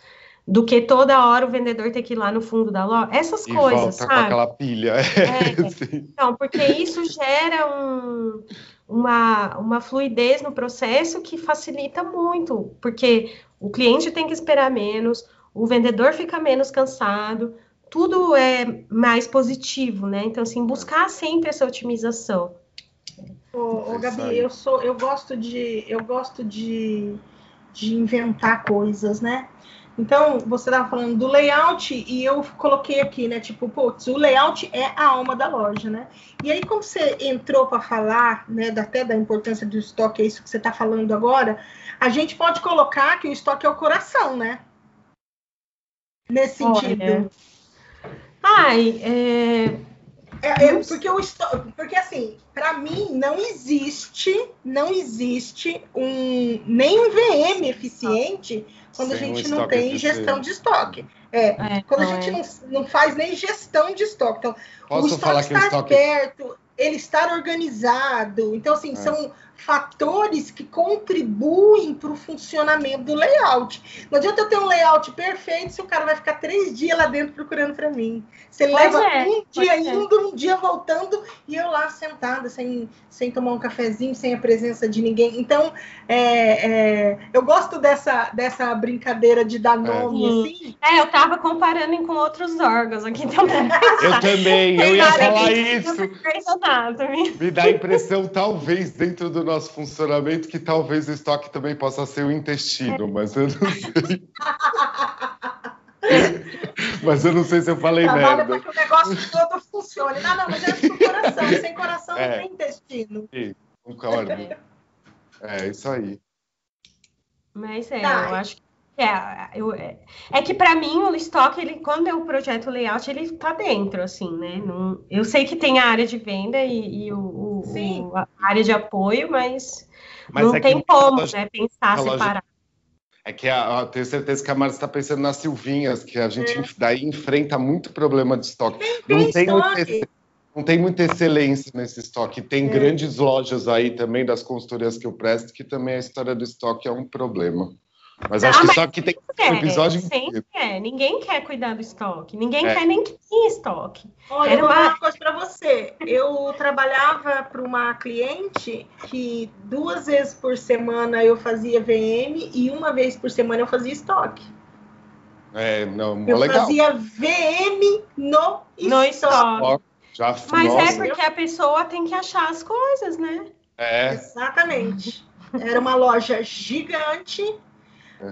do que toda hora o vendedor ter que ir lá no fundo da loja. Essas e coisas, volta sabe? com aquela pilha. (laughs) É, então, porque isso gera um, uma, uma fluidez no processo que facilita muito, porque o cliente tem que esperar menos, o vendedor fica menos cansado, tudo é mais positivo, né? Então, assim, buscar sempre essa otimização. Ô, ô Gabi, eu sou, eu gosto de, eu gosto de, de inventar coisas, né? Então, você estava falando do layout e eu coloquei aqui, né? Tipo, putz, o layout é a alma da loja, né? E aí, como você entrou para falar, né, até da importância do estoque, é isso que você está falando agora, a gente pode colocar que o estoque é o coração, né? Nesse sentido. Olha, Ai, é, é, é, porque, eu estou, porque assim, para mim não existe, não existe um nem um VM eficiente quando Sem a gente um não tem eficiente. gestão de estoque. É, é quando a gente não, não faz nem gestão de estoque. Então, Posso o estoque está estoque... aberto, ele estar organizado. Então, assim, é. são fatores que contribuem para o funcionamento do layout. Não adianta eu ter um layout perfeito se o cara vai ficar três dias lá dentro procurando para mim. Você pois leva é, um dia indo, um dia voltando e eu lá sentada, sem, sem tomar um cafezinho, sem a presença de ninguém. Então, é, é, eu gosto dessa, dessa brincadeira de dar é. nome, assim. É, eu estava comparando com outros órgãos aqui também. (laughs) eu também, eu ia falar isso. Me dá a impressão, talvez, dentro do nosso funcionamento que talvez o estoque também possa ser o intestino, mas eu não sei. (laughs) mas eu não sei se eu falei Trabalha merda. para que o negócio todo funcione. Não, não, mas é do coração. Sem coração é. não tem intestino. Sim, concordo. É, isso aí. Mas é, tá. eu acho que é, eu, é, é que para mim o estoque, ele, quando eu projeto layout, ele tá dentro, assim, né? Não, eu sei que tem a área de venda e, e o, o, a área de apoio, mas, mas não é tem como, loja, né? Pensar separado. É que a, eu tenho certeza que a Marcia está pensando nas Silvinhas, que a gente é. daí enfrenta muito problema de estoque. Tem, não, tem muita, não tem muita excelência nesse estoque. Tem é. grandes lojas aí também das consultorias que eu presto, que também a história do estoque é um problema. Mas acho ah, que só que tem um episódio Sempre é. Ninguém quer cuidar do estoque. Ninguém é. quer nem que tenha estoque. Olha, Era eu vou uma... uma coisa para você. Eu trabalhava para uma cliente que duas vezes por semana eu fazia VM e uma vez por semana eu fazia estoque. É, não, eu legal. fazia VM no, no estoque. Já, Mas é nossa. é porque a pessoa tem que achar as coisas, né? É. Exatamente. Era uma loja gigante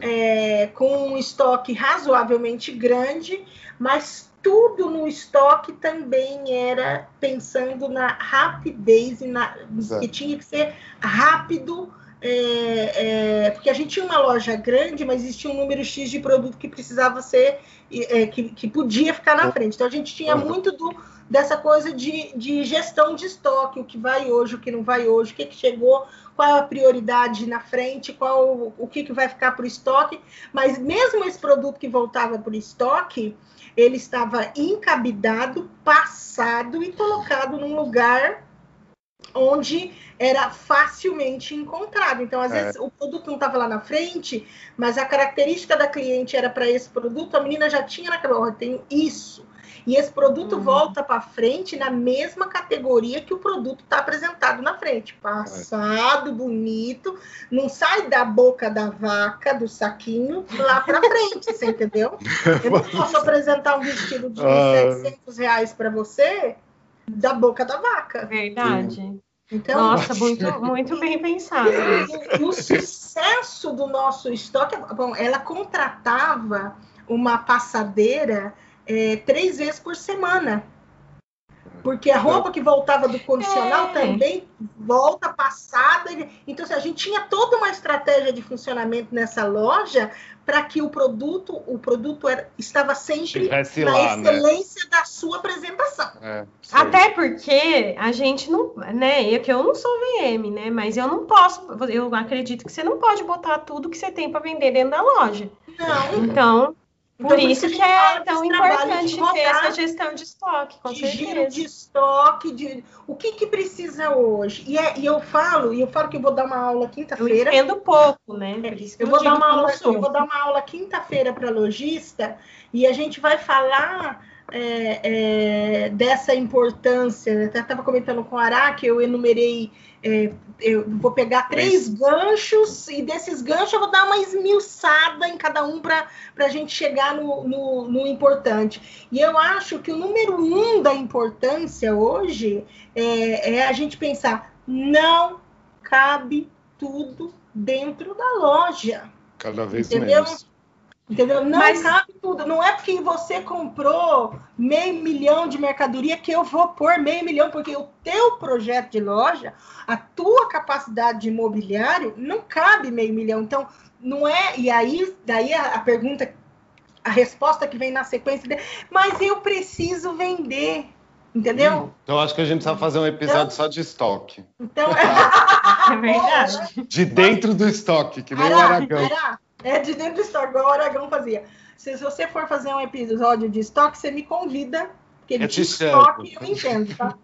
é, com um estoque razoavelmente grande, mas tudo no estoque também era pensando na rapidez e na, que tinha que ser rápido. É, é, porque a gente tinha uma loja grande, mas existia um número X de produto que precisava ser, é, que, que podia ficar na frente. Então a gente tinha muito do, dessa coisa de, de gestão de estoque, o que vai hoje, o que não vai hoje, o que, que chegou, qual a prioridade na frente, qual o que, que vai ficar para o estoque. Mas mesmo esse produto que voltava para o estoque, ele estava encabidado, passado e colocado num lugar onde era facilmente encontrado. Então, às é. vezes, o produto não estava lá na frente, mas a característica da cliente era para esse produto, a menina já tinha na cabeça, oh, eu tenho isso. E esse produto uhum. volta para frente na mesma categoria que o produto está apresentado na frente. Passado, bonito, não sai da boca da vaca, do saquinho, lá para frente, você entendeu? Eu não posso (laughs) apresentar um vestido de ah. 700 reais para você da boca da vaca. Verdade. Então, Nossa, muito, muito bem pensado. (laughs) O sucesso do nosso estoque, bom, ela contratava uma passadeira é, três vezes por semana. Porque a roupa que voltava do condicional é. também volta passada. Então, assim, a gente tinha toda uma estratégia de funcionamento nessa loja para que o produto, o produto era, estava sempre na lá, né? excelência né? da sua apresentação. É, Até porque a gente não, né? Eu que eu não sou VM, né? Mas eu não posso, eu acredito que você não pode botar tudo que você tem para vender dentro da loja. Não. Então, por então, isso que é tão importante ter essa gestão de estoque, com de certeza. Giro de estoque, de o que, que precisa hoje. E, é, e eu falo, e eu falo que eu vou dar uma aula quinta-feira. Eu entendo pouco, né? É, eu, vou dar uma aula, eu vou dar uma aula quinta-feira para lojista e a gente vai falar é, é, dessa importância. Eu estava comentando com o Ará que eu enumerei é, eu vou pegar três ganchos e desses ganchos eu vou dar uma esmiuçada em cada um para a gente chegar no, no, no, importante. E eu acho que o número um da importância hoje é, é a gente pensar: não cabe tudo dentro da loja. Cada vez entendeu? menos. Entendeu? Não Mas... cabe tudo. Não é porque você comprou meio milhão de mercadoria que eu vou pôr meio milhão, porque o teu projeto de loja, a tua capacidade de imobiliário, não cabe meio milhão. Então, não é. E aí, daí a, a pergunta a resposta que vem na sequência. De... Mas eu preciso vender. Entendeu? Então acho que a gente precisa fazer um episódio então, só de estoque. Então (laughs) é verdade. De dentro do estoque, que nem o Aragão. Era, é de dentro do estoque, igual o Aragão fazia. Se, se, você for fazer um episódio de estoque, você me convida, porque de estoque eu entendo, tá?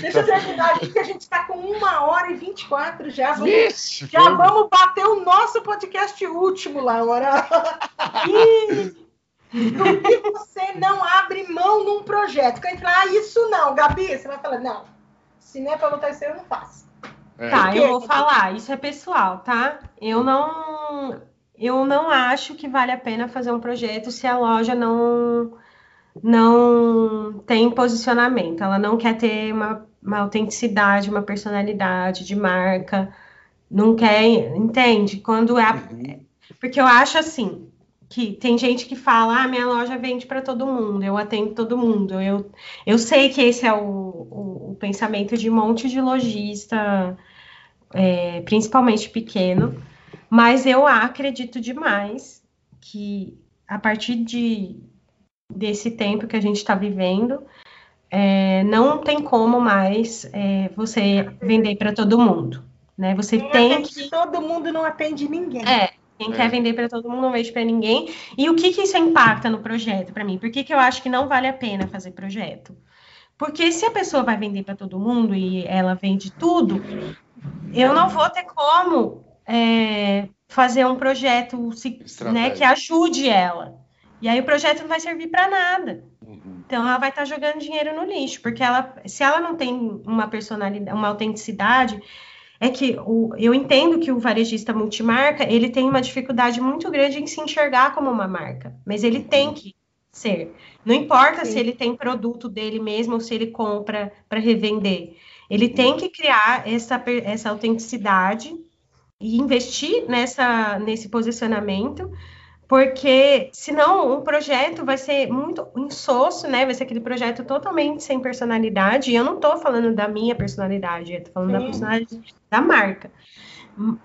Deixa eu terminar aqui, que a gente está com uma hora e 24 já. Vamos, Ixi, já vamos bater o nosso podcast último, Laura. (laughs) do que você não abre mão num projeto. Gente fala, ah, isso não, Gabi, você vai falar, não, se não é para botar isso, eu não faço. É. Tá, eu vou falar, isso é pessoal, tá? Eu não, eu não acho que vale a pena fazer um projeto se a loja não não tem posicionamento, ela não quer ter uma, uma autenticidade, uma personalidade de marca, não quer, entende? Quando é, uhum. porque eu acho assim, que tem gente que fala, ah, minha loja vende para todo mundo, eu atendo todo mundo. Eu, eu sei que esse é o, o, o pensamento de um monte de lojista, é, principalmente pequeno, mas eu acredito demais que a partir de, desse tempo que a gente está vivendo, é, não tem como mais é, você vender para todo mundo. Né? Você tem que. Todo mundo não atende ninguém. É, quem é. quer vender para todo mundo não vende para ninguém. E o que, que isso impacta no projeto para mim? Por que, que eu acho que não vale a pena fazer projeto? Porque se a pessoa vai vender para todo mundo e ela vende tudo, eu não vou ter como é, fazer um projeto né, que ajude ela. E aí o projeto não vai servir para nada. Uhum. Então ela vai estar tá jogando dinheiro no lixo, porque ela, se ela não tem uma personalidade, uma autenticidade, é que o, eu entendo que o varejista multimarca ele tem uma dificuldade muito grande em se enxergar como uma marca, mas ele tem uhum. que ser. Não importa Sim. se ele tem produto dele mesmo ou se ele compra para revender. Ele tem que criar essa, essa autenticidade e investir nessa, nesse posicionamento porque senão o projeto vai ser muito insosso, né? Vai ser aquele projeto totalmente sem personalidade. E eu não estou falando da minha personalidade, eu tô falando Sim. da personalidade da marca.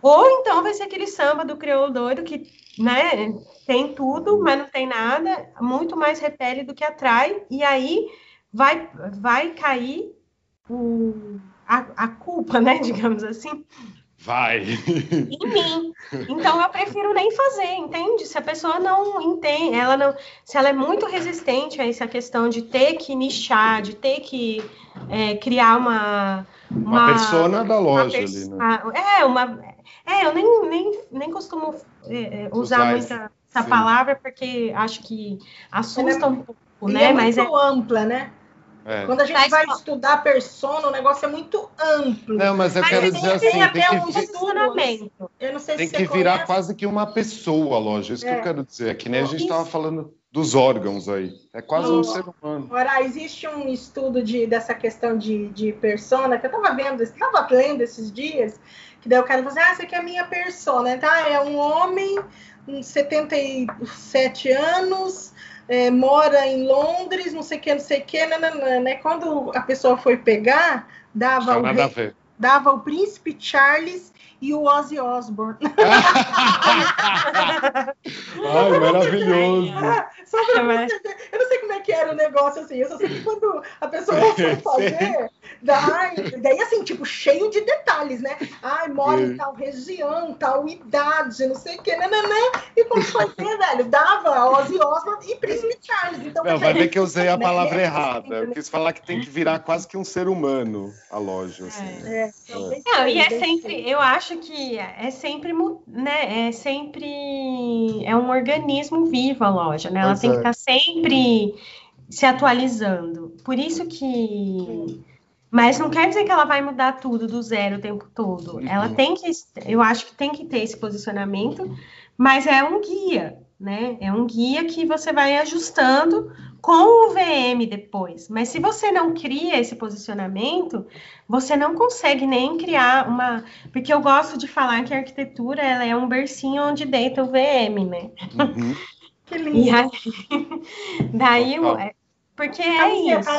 Ou então vai ser aquele samba do crioulo doido que, né, tem tudo, mas não tem nada, muito mais repele do que atrai, e aí vai, vai cair o, a, a culpa, né, (laughs) digamos assim, Vai. Em mim. Então eu prefiro nem fazer, entende? Se a pessoa não entende, ela não, se ela é muito resistente a essa questão de ter que nichar, de ter que é, criar uma uma, uma persona da loja ali, né? É uma, é eu nem nem, nem costumo é, é usar muito essa sim. palavra porque acho que assusta é, um pouco, né? É Mas é ampla, né? É. Quando a gente Mas, vai estudar persona, o negócio é muito amplo. Não, mas eu mas quero dizer assim, tem, que, um posicionamento. Eu não sei tem se que virar conhece. quase que uma pessoa a loja. Isso é. que eu é. quero dizer. É que nem a gente estava falando dos órgãos aí. É quase um ser humano. Ora, existe um estudo de, dessa questão de, de persona que eu estava vendo, estava lendo esses dias, que daí o cara falou assim, ah, essa aqui é a minha persona, tá? É um homem, uns 77 anos, é, mora em Londres, não sei o que, não sei o que, nananã, né? Quando a pessoa foi pegar, dava, o, rei, dava o príncipe Charles e o Ozzy Osbourne. (laughs) Ai, maravilhoso. Só pra você ver. Eu não sei como é que era o negócio assim. Eu só sei que quando a pessoa (laughs) foi fazer, daí, daí assim, tipo, cheio de detalhes, né? Ai, mora em tal região, tal idade, não sei o que, nananã. E quando foi ver, velho, dava Ozzy Osbourne e Príncipe Charles. Então, não, vai ver que eu usei a palavra errada. Eu quis falar que tem que virar quase que um ser humano a loja. Assim. É. É. É. Não, e é sempre, eu acho acho que é sempre, né, é sempre é um organismo vivo a loja, né? Ela tem que estar tá sempre se atualizando. Por isso que mas não quer dizer que ela vai mudar tudo do zero o tempo todo. Ela uhum. tem que, eu acho que tem que ter esse posicionamento, mas é um guia, né? É um guia que você vai ajustando com o VM depois. Mas se você não cria esse posicionamento, você não consegue nem criar uma. Porque eu gosto de falar que a arquitetura ela é um bercinho onde deita o VM, né? Uhum. (laughs) que lindo. Aí, (laughs) daí, é, porque é isso.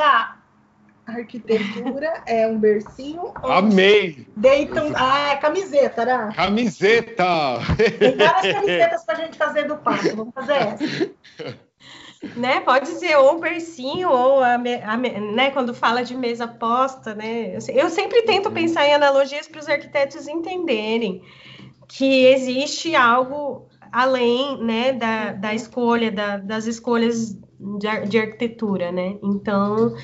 Arquitetura é um bercinho. Amei! Deitam. Ah, é camiseta, né? Camiseta! Tem várias camisetas pra gente fazer do papo. Vamos fazer essa. né? Pode ser ou um bercinho ou a, a, né, quando fala de mesa posta, né? Eu sempre tento pensar em analogias para os arquitetos entenderem que existe algo além, né, da, da escolha, da, das escolhas de, de arquitetura, né? Então,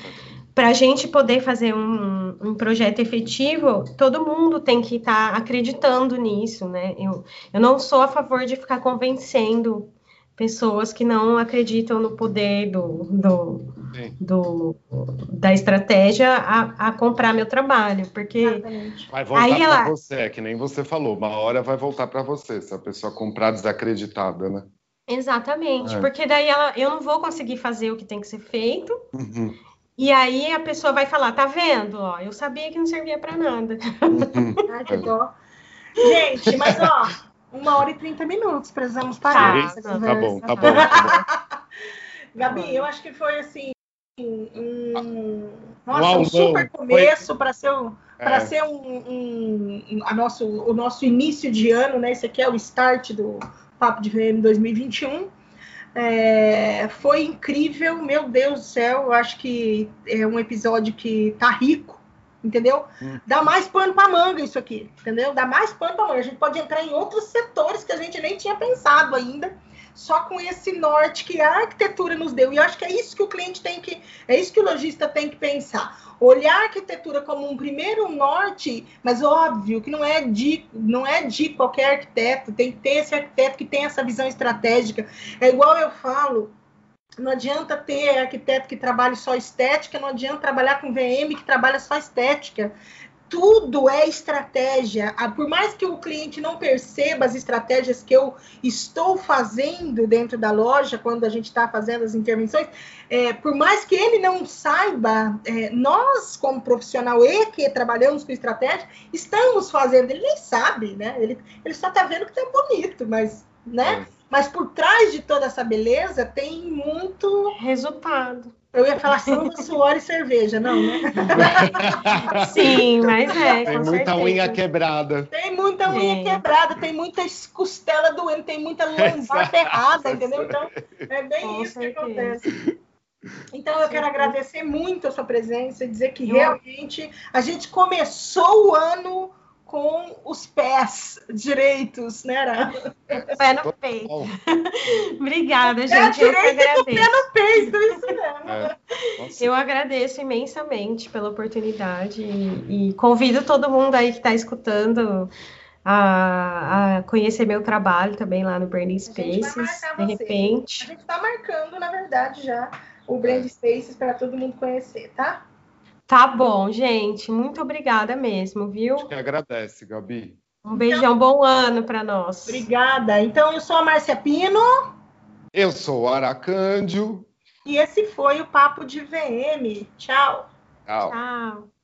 para a gente poder fazer um, um, projeto efetivo, todo mundo tem que estar tá acreditando nisso, né? Eu, eu não sou a favor de ficar convencendo pessoas que não acreditam no poder do, do, do da estratégia a, a, comprar meu trabalho, porque Exatamente. vai voltar para ela... você, é que nem você falou, uma hora vai voltar para você se a pessoa comprar desacreditada, né? Exatamente, é. porque daí ela, eu não vou conseguir fazer o que tem que ser feito. Uhum. E aí a pessoa vai falar, tá vendo? Ó, eu sabia que não servia para nada. Uhum. (laughs) Ai, que dó. Gente, mas ó, uma hora e trinta minutos, precisamos parar. Tá, tá bom, tá bom, tá bom. (laughs) Gabi, eu acho que foi assim um, nossa, um super começo para ser, um, é. ser um, um, a nosso, o nosso início de ano, né? Esse aqui é o start do Papo de VM 2021. É, foi incrível, meu Deus do céu, eu acho que é um episódio que tá rico, entendeu? Hum. Dá mais pano para manga isso aqui, entendeu? Dá mais pano para manga. A gente pode entrar em outros setores que a gente nem tinha pensado ainda, só com esse norte que a arquitetura nos deu. E eu acho que é isso que o cliente tem que, é isso que o lojista tem que pensar. Olhar a arquitetura como um primeiro norte, mas óbvio que não é de, não é de qualquer arquiteto, tem que ter esse arquiteto que tem essa visão estratégica. É igual eu falo, não adianta ter arquiteto que trabalhe só estética, não adianta trabalhar com VM que trabalha só estética tudo é estratégia. Por mais que o cliente não perceba as estratégias que eu estou fazendo dentro da loja, quando a gente está fazendo as intervenções, é, por mais que ele não saiba, é, nós, como profissional e que trabalhamos com estratégia, estamos fazendo. Ele nem sabe, né? Ele, ele só está vendo que está bonito, mas, né? É. Mas por trás de toda essa beleza tem muito resultado. Eu ia falar samba, suor e cerveja, não, né? (laughs) Sim, mas é. Tem muita certeza. unha quebrada. Tem muita unha quebrada, tem muita costela doendo, tem muita (laughs) lombar ferrada, entendeu? Então, é bem com isso certeza. que acontece. Então, eu quero agradecer muito a sua presença e dizer que realmente a gente começou o ano com os pés direitos, né, Ara? Pé no peito. (laughs) Obrigada, gente. É eu agradeço. Com pé no peito, isso mesmo. É. Eu agradeço imensamente pela oportunidade e, e convido todo mundo aí que está escutando a, a, conhecer meu trabalho também lá no Branding Spaces, de repente. A gente está marcando, na verdade, já o Branding Spaces para todo mundo conhecer, tá? Tá bom, gente. Muito obrigada mesmo, viu? A gente agradece, Gabi. Um beijão, bom ano para nós. Obrigada. Então, eu sou a Márcia Pino. Eu sou o Aracândio. E esse foi o Papo de VM. Tchau. Tchau. Tchau.